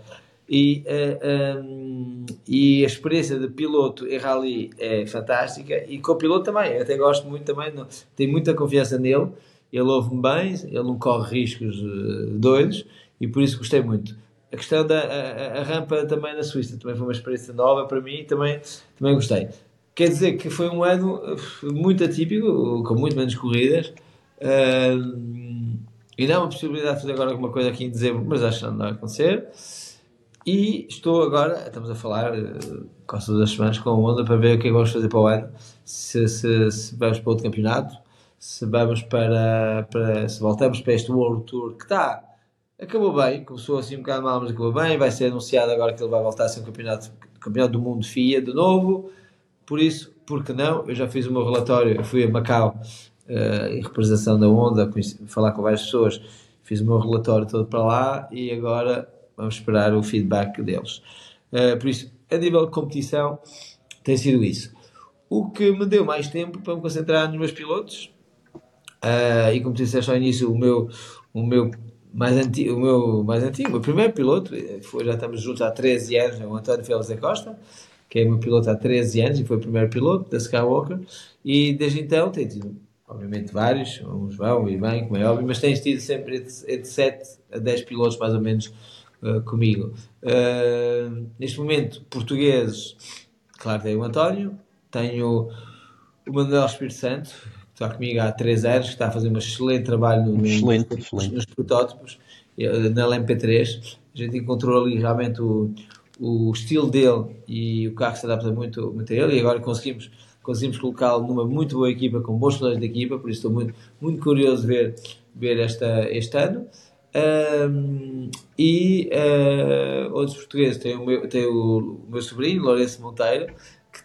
E, eh, um, e a experiência de piloto em rally é fantástica e com piloto também, eu até gosto muito também, não- tenho muita confiança nele, ele ouve-me bem, ele não corre riscos eh, doidos e por isso gostei muito. A questão da a, a- rampa também na Suíça também foi uma experiência nova para mim e também, também gostei. Quer dizer que foi um ano eh, muito atípico, com muito menos corridas. Ahm, e não há uma possibilidade de fazer agora alguma coisa aqui em dezembro, mas acho que não vai acontecer. e estou agora, estamos a falar uh, quase todas as semanas com a Honda para ver o que é que vamos fazer para o ano. Se, se, se vamos para outro campeonato, se vamos para, para se voltamos para este World Tour que está acabou bem, começou assim um bocado mal, mas acabou bem. Vai ser anunciado agora que ele vai voltar a ser um campeonato, campeonato do mundo FIA de novo. Por isso, por que não? Eu já fiz o meu relatório, eu fui a Macau uh, em representação da Honda, conheci, falar com várias pessoas, fiz o meu relatório todo para lá e agora vamos esperar o feedback deles. Uh, por isso, a nível de competição, tem sido isso. O que me deu mais tempo para me concentrar nos meus pilotos, uh, e como disse ao início, o meu, o meu mais antigo, o meu mais antigo, o primeiro piloto, foi, já estamos juntos há 13 anos, é o António Félix da Costa, que é meu piloto há 13 anos e foi o primeiro piloto da Skywalker, e desde então tem tido, obviamente, vários, uns vão e vêm, como é óbvio, mas tem tido sempre entre, 7 a 10 pilotos mais ou menos uh, comigo. Uh, neste momento, portugueses, claro, tenho o António, tenho o Manuel Espírito Santo, está comigo há 3 anos, que está a fazer um excelente trabalho no, excelente, nos, excelente. nos protótipos, eh, na LMP3. A gente encontrou ali realmente o, o estilo dele e o carro se adapta muito, muito a ele e agora conseguimos, conseguimos colocá-lo numa muito boa equipa, com bons colegas de equipa, por isso estou muito, muito curioso de ver, ver esta, este ano. Um, e uh, outros portugueses tem o meu, tem o, o meu sobrinho, Lourenço Monteiro,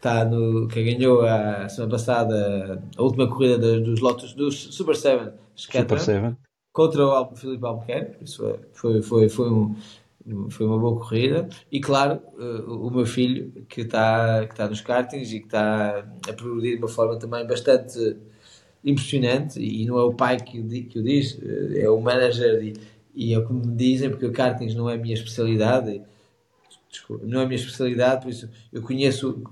está no, que ganhou a semana passada a última corrida dos lotos dos Super 7 Super 7 contra o Filipe Albuquerque. Isso foi, foi, foi, um, foi uma boa corrida. E claro, o meu filho que está, que está nos kartings e que está a progredir de uma forma também bastante impressionante. E não é o pai que, que o diz, é o manager. E, e é o que me dizem, porque o kartings não é a minha especialidade. Desculpa, não é a minha especialidade, por isso eu conheço,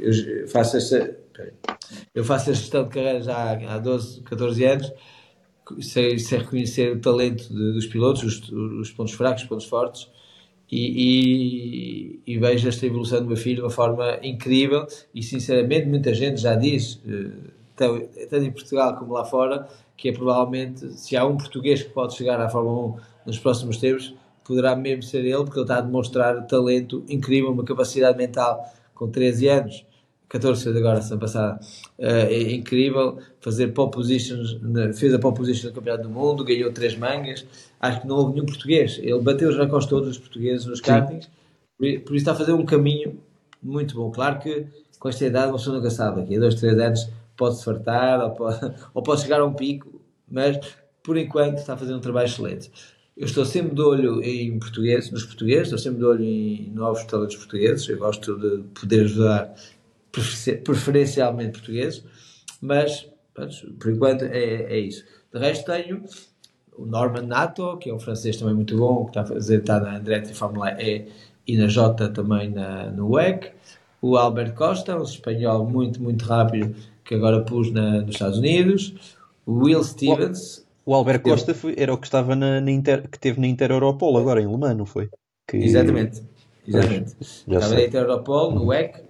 eu faço esta, eu faço a gestão de carreira já há 12, 14 anos, sei, sei reconhecer o talento de, dos pilotos, os, os, pontos fracos, os pontos fortes, e, e, e, vejo esta evolução do meu filho de uma forma incrível e sinceramente muita gente já diz, tanto em Portugal como lá fora, que é provavelmente, se há um português que pode chegar à Fórmula 1 nos próximos tempos, poderá mesmo ser ele, porque ele está a demonstrar talento incrível, uma capacidade mental com 13 anos, 14 agora, semana passada, uh, é incrível, fazer pole positions, fez a pole position no Campeonato do Mundo, ganhou três mangas, acho que não houve nenhum português, ele bateu os recordes todos os portugueses nos kartings, por, isso está a fazer um caminho muito bom, claro que com esta idade pessoa nunca sabe, daqui a 2, 3 anos pode-se fartar, ou pode, ou pode chegar a um pico, mas por enquanto está a fazer um trabalho excelente. Eu estou sempre de olho em português, nos portugueses, estou sempre de olho em novos talentos portugueses. Eu gosto de poder ajudar preferencialmente portugueses, mas por enquanto é, é isso. De resto, tenho o Norman Nato, que é um francês também muito bom, que está a fazer, está na Andretti Fórmula E e na J também na, no WEC. O Albert Costa, um espanhol muito, muito rápido, que agora pus na, nos Estados Unidos. O Will Stevens. O Albert Costa foi, era o que estava na, na Inter, que teve na Inter Europol agora em Le Mans, não foi? Que... Exatamente. Exatamente. Estava sei. na Inter Europol, no WEC.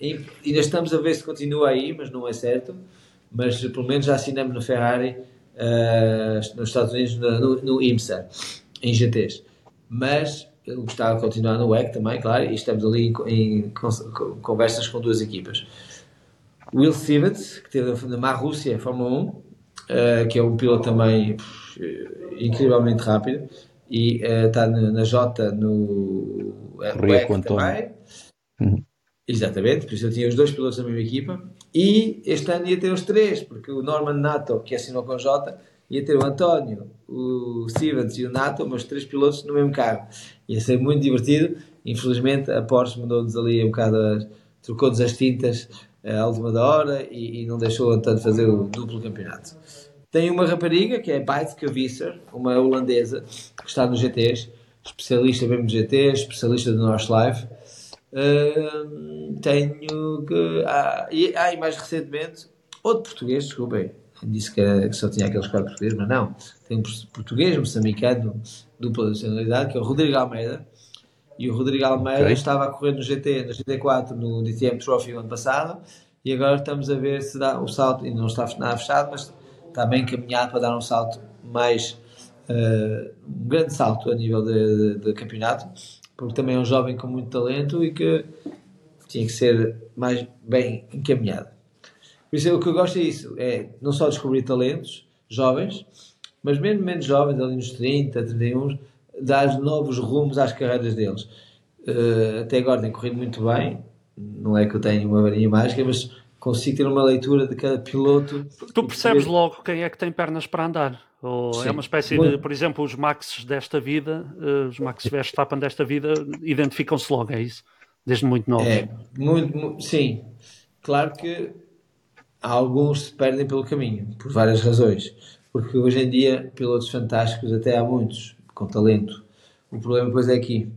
E, ainda estamos a ver se continua aí, mas não é certo. Mas pelo menos já assinamos no Ferrari uh, nos Estados Unidos, no, no IMSA, em GTs. Mas ele gostava de continuar no WEC também, claro, e estamos ali em, em conversas com duas equipas. Will Stevens, que teve na Marrússia, Fórmula 1, uh, que é um piloto também pff, incrivelmente rápido, e está uh, na, J no WEC também. Uhum. Exatamente, por isso eu tinha os dois pilotos da mesma equipa. E este ano ia ter os três, porque o Norman Nato, que assinou com Jota, ia ter o António, o Stevens e o Nato, mas três pilotos no mesmo carro. Ia ser muito divertido. Infelizmente, a Porsche mandou-nos ali um bocado, trocou-nos as tintas à última da hora e, e não deixou o António fazer o duplo campeonato. Tem uma rapariga que é Bijtke Visser, uma holandesa que está nos GTs, especialista mesmo de GTs, especialista do North Life Uh, tenho que. Ah, e, ah, e mais recentemente, outro português, desculpem, disse que, era, que, só tinha aqueles quatro portugueses, mas não. Tem um português, moçambicano, dupla nacionalidade, que é o Rodrigo Almeida. E o Rodrigo Almeida okay. estava a correr no GT, no GT4, no DTM Trophy ano passado. E agora estamos a ver se dá o salto, ainda não está nada fechado, mas está bem encaminhado para dar um salto mais. Uh, um grande salto a nível de, de, de campeonato porque também é um jovem com muito talento e que tinha que ser mais bem encaminhado. Por isso, o que eu gosto é isso: é não só descobrir talentos jovens, mas mesmo menos jovens, ali nos 30, 31, dar novos rumos às carreiras deles. Uh, até agora tem corrido muito bem, não é que eu tenha uma varinha mágica, mas consigo ter uma leitura de cada piloto. Tu percebes logo quem é que tem pernas para andar. Ou Sim. é uma espécie muito. de, por exemplo, os Maxes desta vida, uh, os Max Verstappen desta vida, identificam-se logo, é isso? Desde muito novo. É, muito, muito, sim. Claro que alguns se perdem pelo caminho, por várias razões. Porque hoje em dia, pilotos fantásticos, até há muitos, com talento. O problema depois é aqui.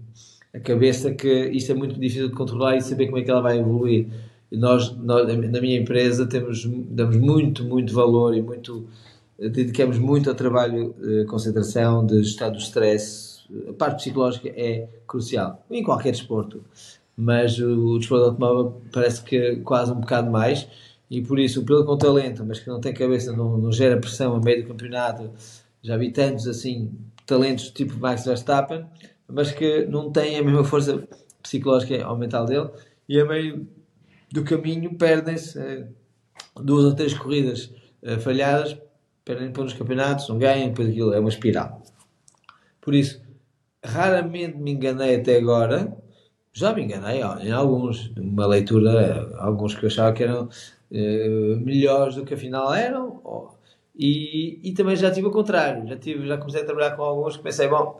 A cabeça que isto é muito difícil de controlar e saber como é que ela vai evoluir. Nós, nós na minha empresa, temos, damos muito, muito valor e muito dedicamos muito ao trabalho de concentração, de gestão do stress. A parte psicológica é crucial, em qualquer desporto. Mas o, o desporto automóvel parece que quase um bocado mais e por isso o piloto com talento, mas que não tem cabeça, não, não gera pressão a meio do campeonato. Já vi tantos assim, talentos tipo Max Verstappen, mas que não têm a mesma força psicológica ou mental dele, e a meio do caminho perdem-se eh, duas ou três corridas eh, falhadas, perdem para os campeonatos, não ganham, depois aquilo é uma espiral. Por isso, raramente me enganei até agora, já me enganei ó, em alguns, uma leitura, alguns que eu achava que eram uh, melhores do que afinal eram. Oh, e, e também já tive o contrário, já, tive, já comecei a trabalhar com alguns que pensei, bom,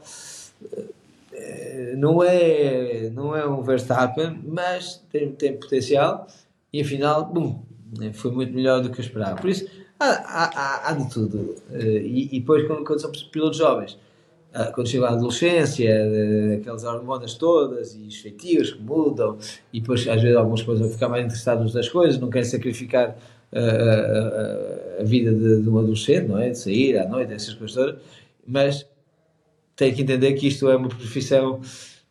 uh, não é, não é um Verstappen, mas tem, tem potencial e afinal, bum, foi muito melhor do que eu esperava. Por isso, há, há, há de tudo. Uh, e, e, depois, quando, quando são pilotos jovens, ah, quando chega à adolescência, aquelas hormonas todas e os feitios que mudam, e depois às vezes algumas coisas vão ficar mais interessados das coisas, não querem sacrificar a, ah, a, vida de, de, um adolescente, não é? De sair à noite, essas coisas todas, mas tem que entender que isto é uma profissão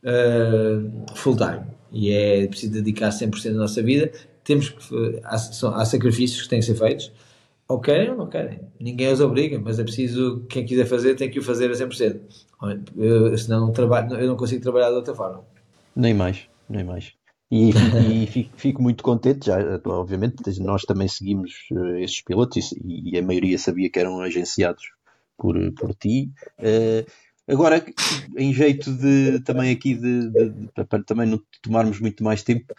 uh, full-time e é preciso dedicar 100% da nossa vida. Temos que, há, há sacrifícios que têm que ser feitos ou querem ou não querem. Ninguém os obriga, mas é preciso, quem quiser fazer tem que o fazer a 100%. Eu, senão não trabalho, eu não consigo trabalhar de outra forma. Nem mais, nem mais. E, e fico, fico, muito contente, já, obviamente, nós também seguimos uh, esses pilotos e, e, a maioria sabia que eram agenciados por, por ti. Uh, Agora, em jeito de também aqui de, de, de, para também não tomarmos muito mais tempo,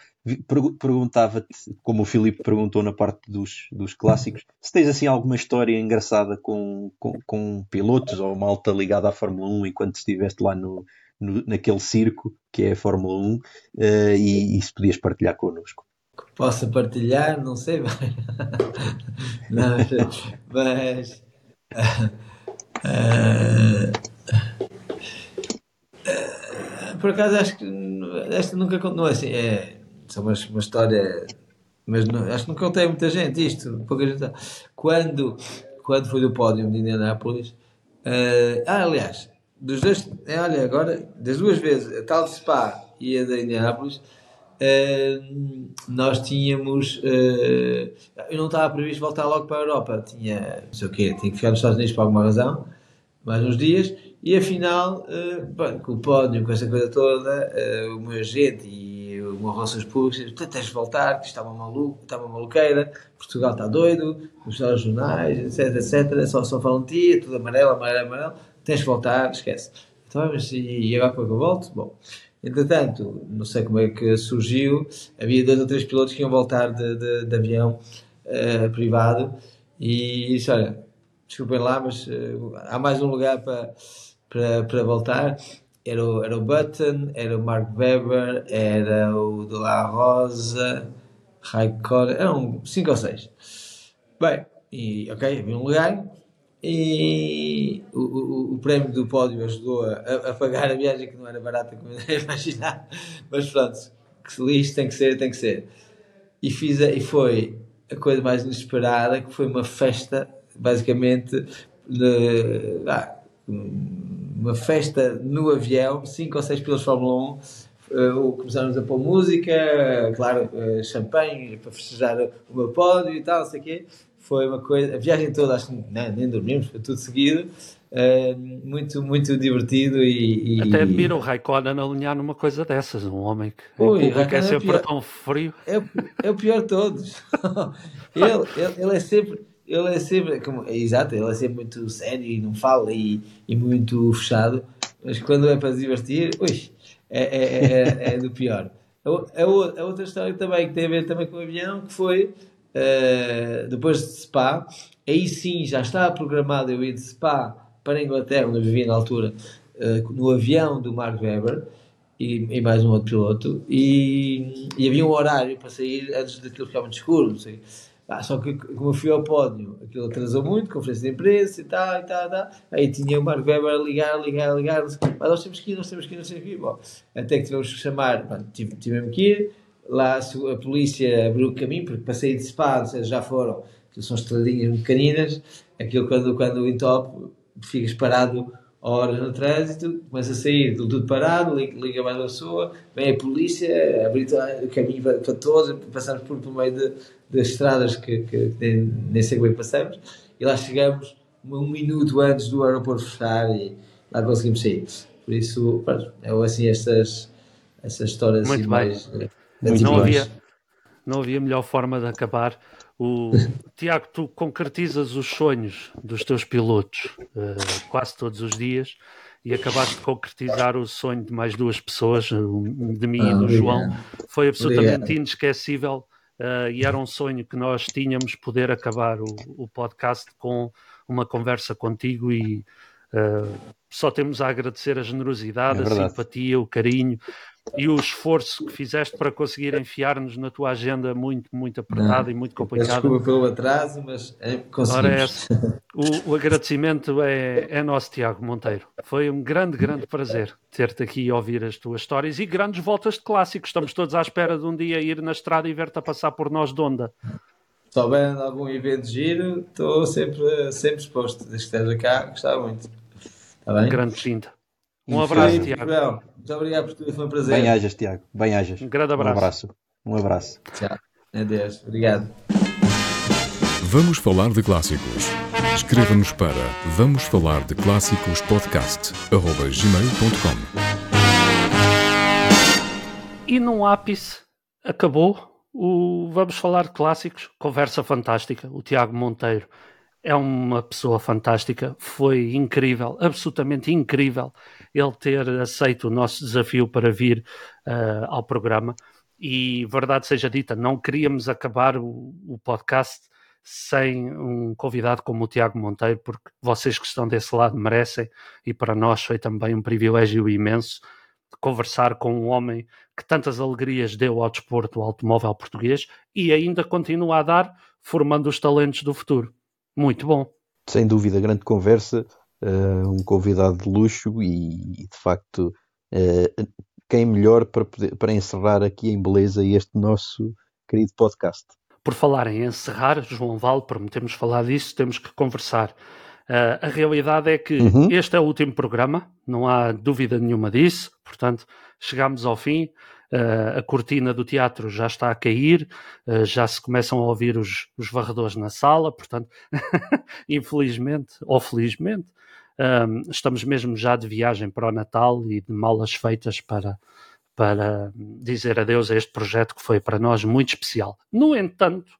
perguntava-te, como o Filipe perguntou na parte dos, dos clássicos, se tens assim alguma história engraçada com, com, com pilotos ou malta ligada à Fórmula 1 enquanto estiveste lá no, no, naquele circo que é a Fórmula 1 uh, eh, e, e, se podias partilhar connosco. Posso partilhar? Não sei bem. não, mas. Uh, por acaso acho que esta nunca não é assim, é só uma, uma história, mas não, acho que nunca contei muita gente isto, pouca gente. Quando, quando foi do pódio de Indianápolis, uh, ah, aliás, dos dois, é, olha, agora, das duas vezes, a tal de Spa e a da Indianápolis, uh, nós tínhamos. Uh, eu não estava previsto voltar logo para a Europa, tinha, não sei o quê, tinha que ficar nos Estados Unidos por alguma razão, mais uns dias e afinal, uh, bem, com o pódio, com essa coisa toda, o meu agente e o meu relações públicas, tu tens de voltar, que está está uma maluqueira, Portugal está doido, os jornais, etc, etc, só, só falam de ti, é tudo amarelo, amarelo, amarelo, tens de voltar, esquece. Então, mas e agora como é que eu volto? Bom, entretanto, não sei como é que surgiu, havia dois ou três pilotos que iam voltar de, de, de avião uh, privado e disse, olha, desculpem lá, mas há mais um lugar para para, para voltar. Era o, era o Button, era o Mark Webber, era o De La Rosa, Raikkonen, eram 5 ou 6. Bem, e ok, havia um lugar e o, o, o, prémio do pódio ajudou a, a, pagar a viagem que não era barata como eu imaginar, mas pronto, que se lixe, tem que ser, tem que ser. E, fiz a, e foi a coisa mais inesperada, que foi uma festa, basicamente, de, uma festa no avião, cinco ou seis pilotos de Fórmula 1, uh, começámos a pôr música, claro, uh, champanhe para festejar o meu pódio e tal, sei quê. Foi uma coisa, a viagem toda, acho que não, nem dormimos, foi tudo seguido, uh, muito, muito divertido e, e... Até admiro o Raikkonen alinhar numa coisa dessas, um homem que Ui, é, é sempre pior, tão frio. É, é o pior de todos. ele, ele, ele, é sempre, ele é sempre, como, é, exato, ele é sempre muito sério e não fala e, e muito fechado, mas quando é para se divertir, ui, é, é, é, é do pior. A, a, a outra história também que tem a ver também com o avião, que foi uh, depois de Spa, aí sim já estava programado eu ir de Spa para a Inglaterra, onde eu vivia na altura, uh, no avião do Mark Webber e, e, mais um outro piloto, e, e, havia um horário para sair antes daquilo ficar muito escuro, não sei. Ah, só que como eu fui ao pódio, aquilo atrasou muito, conferência de imprensa e tal, e tal, e tal. Aí tinha o Mark Webber a ligar, ligar, ligar, mas nós temos que ir, nós temos que ir, nós temos que ir. Bom, até que tivemos que chamar, tive, tivemos que ir, lá a polícia abriu o caminho, porque para sair de Spa, já foram, que são estradinhas pequeninas, aquilo quando, quando entope, ficas parado horas no trânsito, começa a sair tudo parado, liga mais uma pessoa, vem a polícia, abre o caminho para, para todos, passamos por, por meio de, das estradas que, que, que nem, nem sei como é passamos, e lá chegamos um minuto antes do aeroporto fechar e lá conseguimos sair. Por isso, é assim estas, estas histórias Muito assim mais. Eh, não havia, não havia melhor forma de acabar. O Tiago, tu concretizas os sonhos dos teus pilotos uh, quase todos os dias e acabaste de concretizar o sonho de mais duas pessoas, de mim ah, e do João. Foi absolutamente obrigado. inesquecível uh, e era um sonho que nós tínhamos poder acabar o, o podcast com uma conversa contigo e uh, só temos a agradecer a generosidade, é a simpatia, o carinho e o esforço que fizeste para conseguir enfiar-nos na tua agenda muito, muito apertada e muito complicada. Desculpa pelo atraso, mas é, conseguimos. o, o, agradecimento é, é nosso, Tiago Monteiro. Foi um grande, grande prazer ter-te aqui e ouvir as tuas histórias e grandes voltas de clássicos. Estamos todos à espera de um dia ir na estrada e ver-te a passar por nós de onda. Se houver algum evento giro, estou sempre, sempre exposto. Desde que esteja cá, gostava muito. Está bem? Grande cinta. Um abraço, Tiago. Muito obrigado por tudo, foi um prazer. Bem ajas, Tiago. Bem ajas. Um grande abraço. Um abraço. Um abraço. Tchau. Adeus. Obrigado. Vamos falar de clássicos. Escreva-nos para vamos falar de clássicos podcast gmail.com E num ápice acabou o Vamos Falar de Clássicos. Conversa fantástica. O Tiago Monteiro é uma pessoa fantástica, foi incrível, absolutamente incrível ele ter aceito o nosso desafio para vir uh, ao programa. E verdade seja dita, não queríamos acabar o, o, podcast sem um convidado como o Tiago Monteiro, porque vocês que estão desse lado merecem, e para nós foi também um privilégio imenso conversar com um homem que tantas alegrias deu ao desporto, automóvel português, e ainda continua a dar, formando os talentos do futuro. Muito bom. Sem dúvida, grande conversa, uh, um convidado de luxo e, de facto, uh, quem melhor para, poder, para encerrar aqui em beleza este nosso querido podcast. Por falar em encerrar, João Val, prometemos falar disso, temos que conversar. Uh, a realidade é que uhum. este é o último programa, não há dúvida nenhuma disso, portanto, chegamos ao fim. Uh, a cortina do teatro já está a cair, uh, já se começam a ouvir os, os varredores na sala, portanto, infelizmente ou felizmente, um, estamos mesmo já de viagem para o Natal e de malas feitas para, para dizer adeus a este projeto que foi para nós muito especial. No entanto,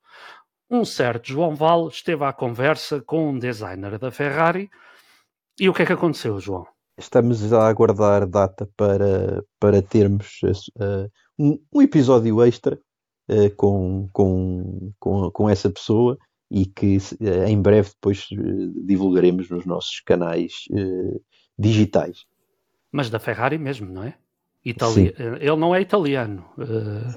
um certo João Val esteve à conversa com um designer da Ferrari e o que é que aconteceu, João? Estamos a aguardar data para, para termos uh, um, um, episódio extra uh, com, com, com, com essa pessoa e que uh, em breve depois divulgaremos nos nossos canais digitais. Mas da Ferrari mesmo, não é? Itali... Ele não é italiano.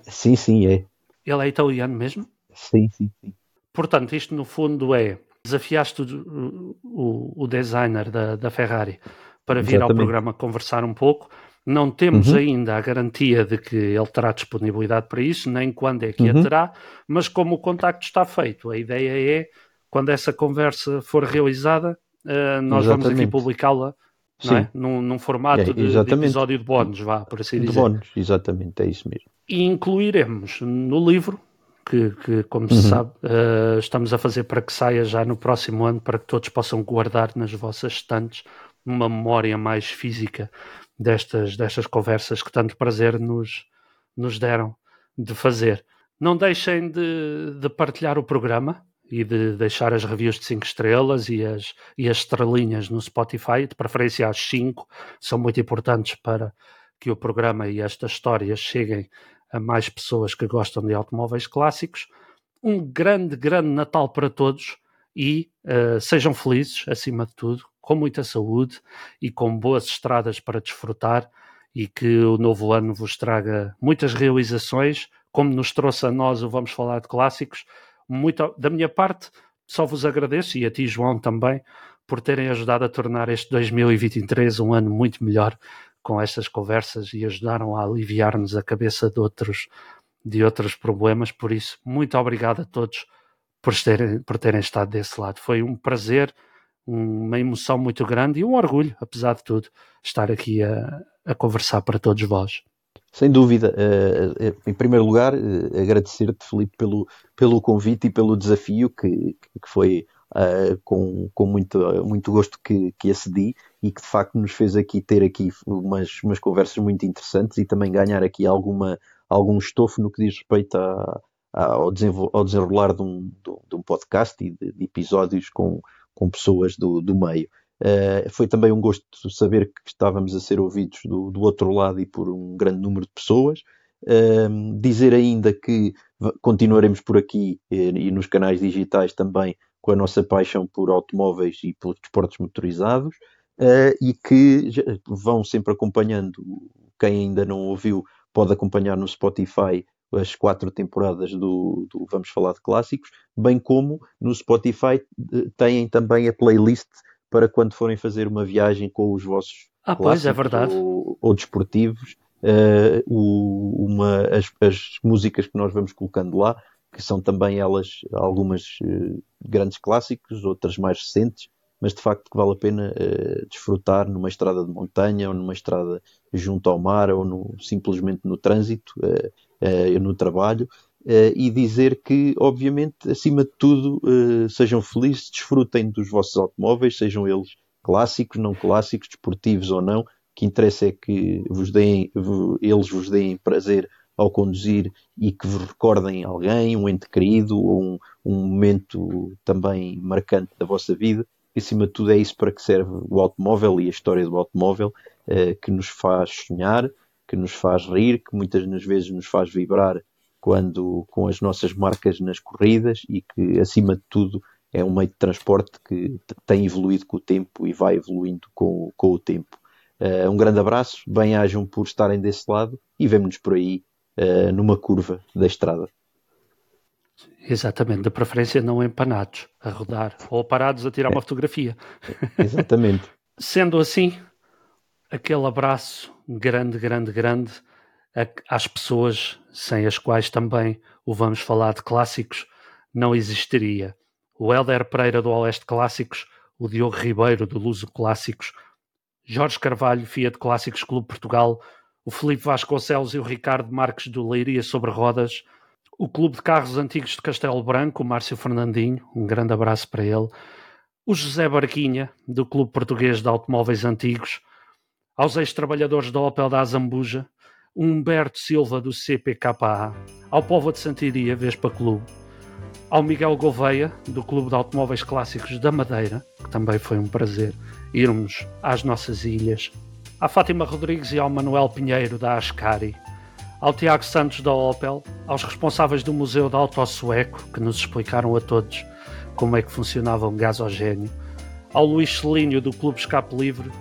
Sim, sim, é. Ele é italiano mesmo? Sim, sim, sim. Portanto, isto no fundo é desafiaste o, o, o designer da, da Ferrari para vir Exatamente. ao programa conversar um pouco. Não temos uhum. ainda a garantia de que ele terá disponibilidade para isso, nem quando é que uhum. a terá, mas como o contacto está feito, a ideia é, quando essa conversa for realizada, uh, nós Exatamente. vamos aqui publicá-la é? num, num, formato é, de, de, episódio de bónus, vá, por assim de dizer. bónus, exatamente, é isso mesmo. E incluiremos no livro que, que como se Uhum. sabe, uh, estamos a fazer para que saia já no próximo ano, para que todos possam guardar nas vossas estantes uma memória mais física destas, destas conversas que tanto prazer nos, nos deram de fazer. Não deixem de, de partilhar o programa e de deixar as reviews de 5 estrelas e as, e as estrelinhas no Spotify, de preferência às 5, são muito importantes para que o programa e estas histórias cheguem a mais pessoas que gostam de automóveis clássicos. Um grande, grande Natal para todos e uh, sejam felizes, acima de tudo, com muita saúde e com boas estradas para desfrutar e que o novo ano vos traga muitas realizações, como nos trouxe a nós o Vamos Falar de Clássicos. Muito, da minha parte, só vos agradeço e a ti, João, também, por terem ajudado a tornar este 2023 um ano muito melhor com estas conversas e ajudaram a aliviar-nos a cabeça de outros, de outros problemas. Por isso, muito obrigado a todos por terem, por terem estado desse lado. Foi um prazer, uma emoção muito grande e um orgulho, apesar de tudo, estar aqui a, a conversar para todos vós. Sem dúvida. Uh, uh, em primeiro lugar, uh, agradecer-te, Filipe, pelo, pelo convite e pelo desafio que, que foi com, com muito, muito gosto que, que acedi e que de facto nos fez aqui ter aqui umas, umas conversas muito interessantes e também ganhar aqui alguma, algum estofo no que diz respeito a, a, ao desenrolar de um, de um podcast e de, de episódios com, com pessoas do, do meio. Uh, foi também um gosto saber que estávamos a ser ouvidos do, do outro lado e por um grande número de pessoas. Uh, dizer ainda que continuaremos por aqui e, e, nos canais digitais também com a nossa paixão por automóveis e por desportos motorizados uh, e que vão sempre acompanhando. Quem ainda não ouviu pode acompanhar no Spotify as quatro temporadas do, do Vamos Falar de Clássicos, bem como no Spotify têm também a playlist para quando forem fazer uma viagem com os vossos ah, pois, é verdade. Ou, ou desportivos, uh, o, uma, as, as, músicas que nós vamos colocando lá, que são também elas algumas uh, grandes clássicos, outras mais recentes, mas de facto que vale a pena uh, desfrutar numa estrada de montanha ou numa estrada junto ao mar ou no, simplesmente no trânsito, no trabalho. Uh, e dizer que, obviamente, acima de tudo, uh, sejam felizes, desfrutem dos vossos automóveis, sejam eles clássicos, não clássicos, desportivos ou não. Que interessa é que vos deem, eles vos deem prazer ao conduzir e que vos recordem alguém, um ente querido ou um, um momento também marcante da vossa vida. E, acima de tudo, é isso para que serve o automóvel e a história do automóvel, que nos faz sonhar, que nos faz rir, que muitas das vezes nos faz vibrar quando com as nossas marcas nas corridas e que, acima de tudo, é um meio de transporte que tem evoluído com o tempo e vai evoluindo com, com o tempo. Uh, um grande abraço, bem-ajam por estarem desse lado e vemo-nos por aí uh, numa curva da estrada. Exatamente, de preferência não empanados, a rodar ou parados a tirar uma fotografia. Exatamente. Sendo assim, aquele abraço grande, grande, grande às pessoas sem as quais também o Vamos Falar de Clássicos não existiria. O Helder Pereira do Oeste Clássicos, o Diogo Ribeiro do Luso Clássicos, Jorge Carvalho, Fiat Clássicos Clube Portugal, o Felipe Vasconcelos e o Ricardo Marques do Leiria sobre Rodas, o Clube de Carros Antigos de Castelo Branco, o Márcio Fernandinho, um grande abraço para ele, o José Barquinha, do Clube Português de Automóveis Antigos, aos ex-trabalhadores da Opel da Azambuja, Humberto Silva do CPKA, ao Povo de Santiria Vespa Clube, ao Miguel Gouveia do Clube de Automóveis Clássicos da Madeira, que também foi um prazer irmos às nossas ilhas, à Fátima Rodrigues e ao Manuel Pinheiro da Ascari, ao Tiago Santos da Opel, aos responsáveis do Museu da Auto Sueco, que nos explicaram a todos como é que funcionava um gasogênio, ao Luís Celínio do Clube Escape Livre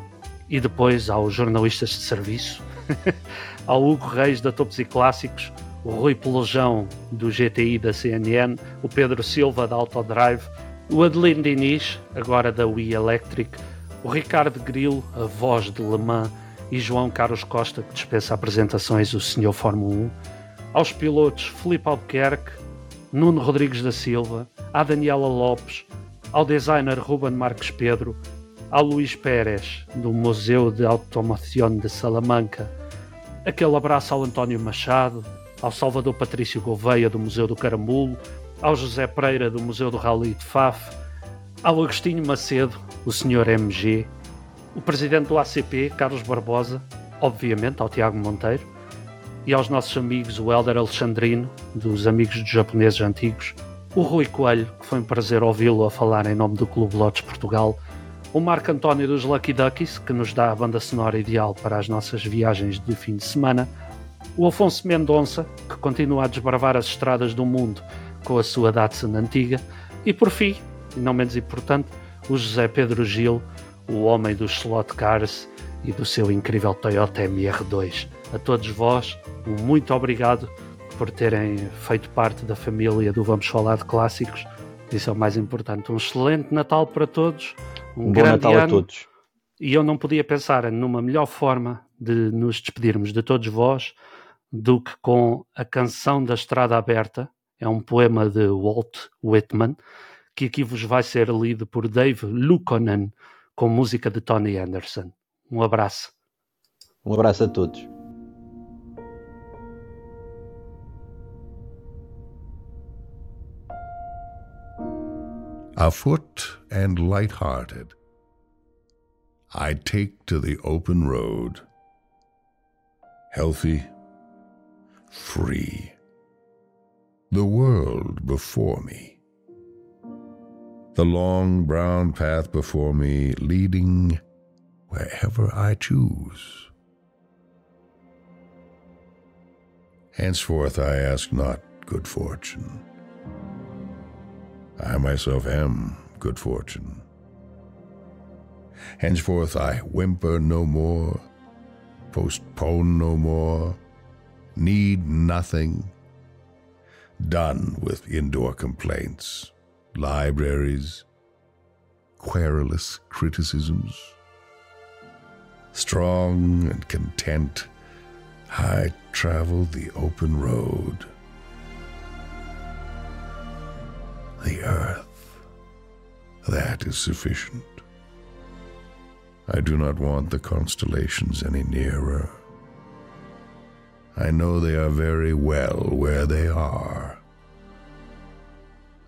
e depois aos jornalistas de serviço ao Hugo Reis da Topos e Clássicos, o Rui Pelejão do GTI da CNN, o Pedro Silva da Autodrive, o Adelino Diniz, agora da Wii Electric, o Ricardo Grilo, a voz de Le Mans, e João Carlos Costa, que dispensa apresentações, o Senhor Fórmula 1, aos pilotos Felipe Albuquerque, Nuno Rodrigues da Silva, à Daniela Lopes, ao designer Ruben Marques Pedro, ao Luís Pérez, do Museu de Automação de Salamanca, aquele abraço ao António Machado, ao Salvador Patrício Gouveia do Museu do Caramulo, ao José Pereira do Museu do Rally de Faf, ao Agostinho Macedo, o Sr. MG, o presidente do ACP, Carlos Barbosa, obviamente ao Tiago Monteiro, e aos nossos amigos, o Helder Alexandrino, dos Amigos dos Japoneses Antigos, o Rui Coelho, que foi um prazer ouvi-lo a falar em nome do Clube Lotes Portugal, o Marco António dos Lucky Duckies, que nos dá a banda sonora ideal para as nossas viagens de fim de semana, o Afonso Mendonça, que continua a desbravar as estradas do mundo com a sua Datsun antiga, e por fim, e não menos importante, o José Pedro Gil, o homem dos slot cars e do seu incrível Toyota MR2. A todos vós, um muito obrigado por terem feito parte da família do Vamos Falar de Clássicos. Isso é o mais importante. Um excelente Natal para todos. Um, Um bom grande Natal ano. a todos. E eu não podia pensar numa melhor forma de nos despedirmos de todos vós do que com a canção da Estrada Aberta. É um poema de Walt Whitman que aqui vos vai ser lido por Dave Lukonen com música de Tony Anderson. Um abraço. Um abraço a todos. Afoot and light-hearted, I take to the open road, healthy, free, the world before me, the long brown path before me leading wherever I choose. Henceforth I ask not good fortune. I myself am good fortune. Henceforth I whimper no more, postpone no more, need nothing, done with indoor complaints, libraries, querulous criticisms. Strong and content, I travel the open road. The earth. That is sufficient. I do not want the constellations any nearer. I know they are very well where they are.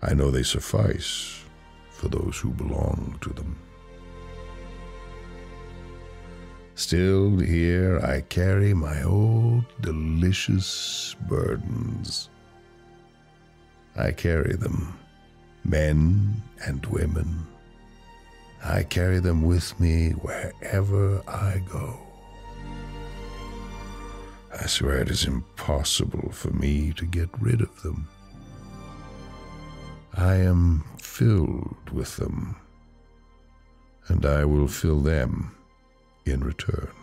I know they suffice for those who belong to them. Still, here I carry my old delicious burdens. I carry them, men and women. I carry them with me wherever I go. I swear it is impossible for me to get rid of them. I am filled with them, and I will fill them in return.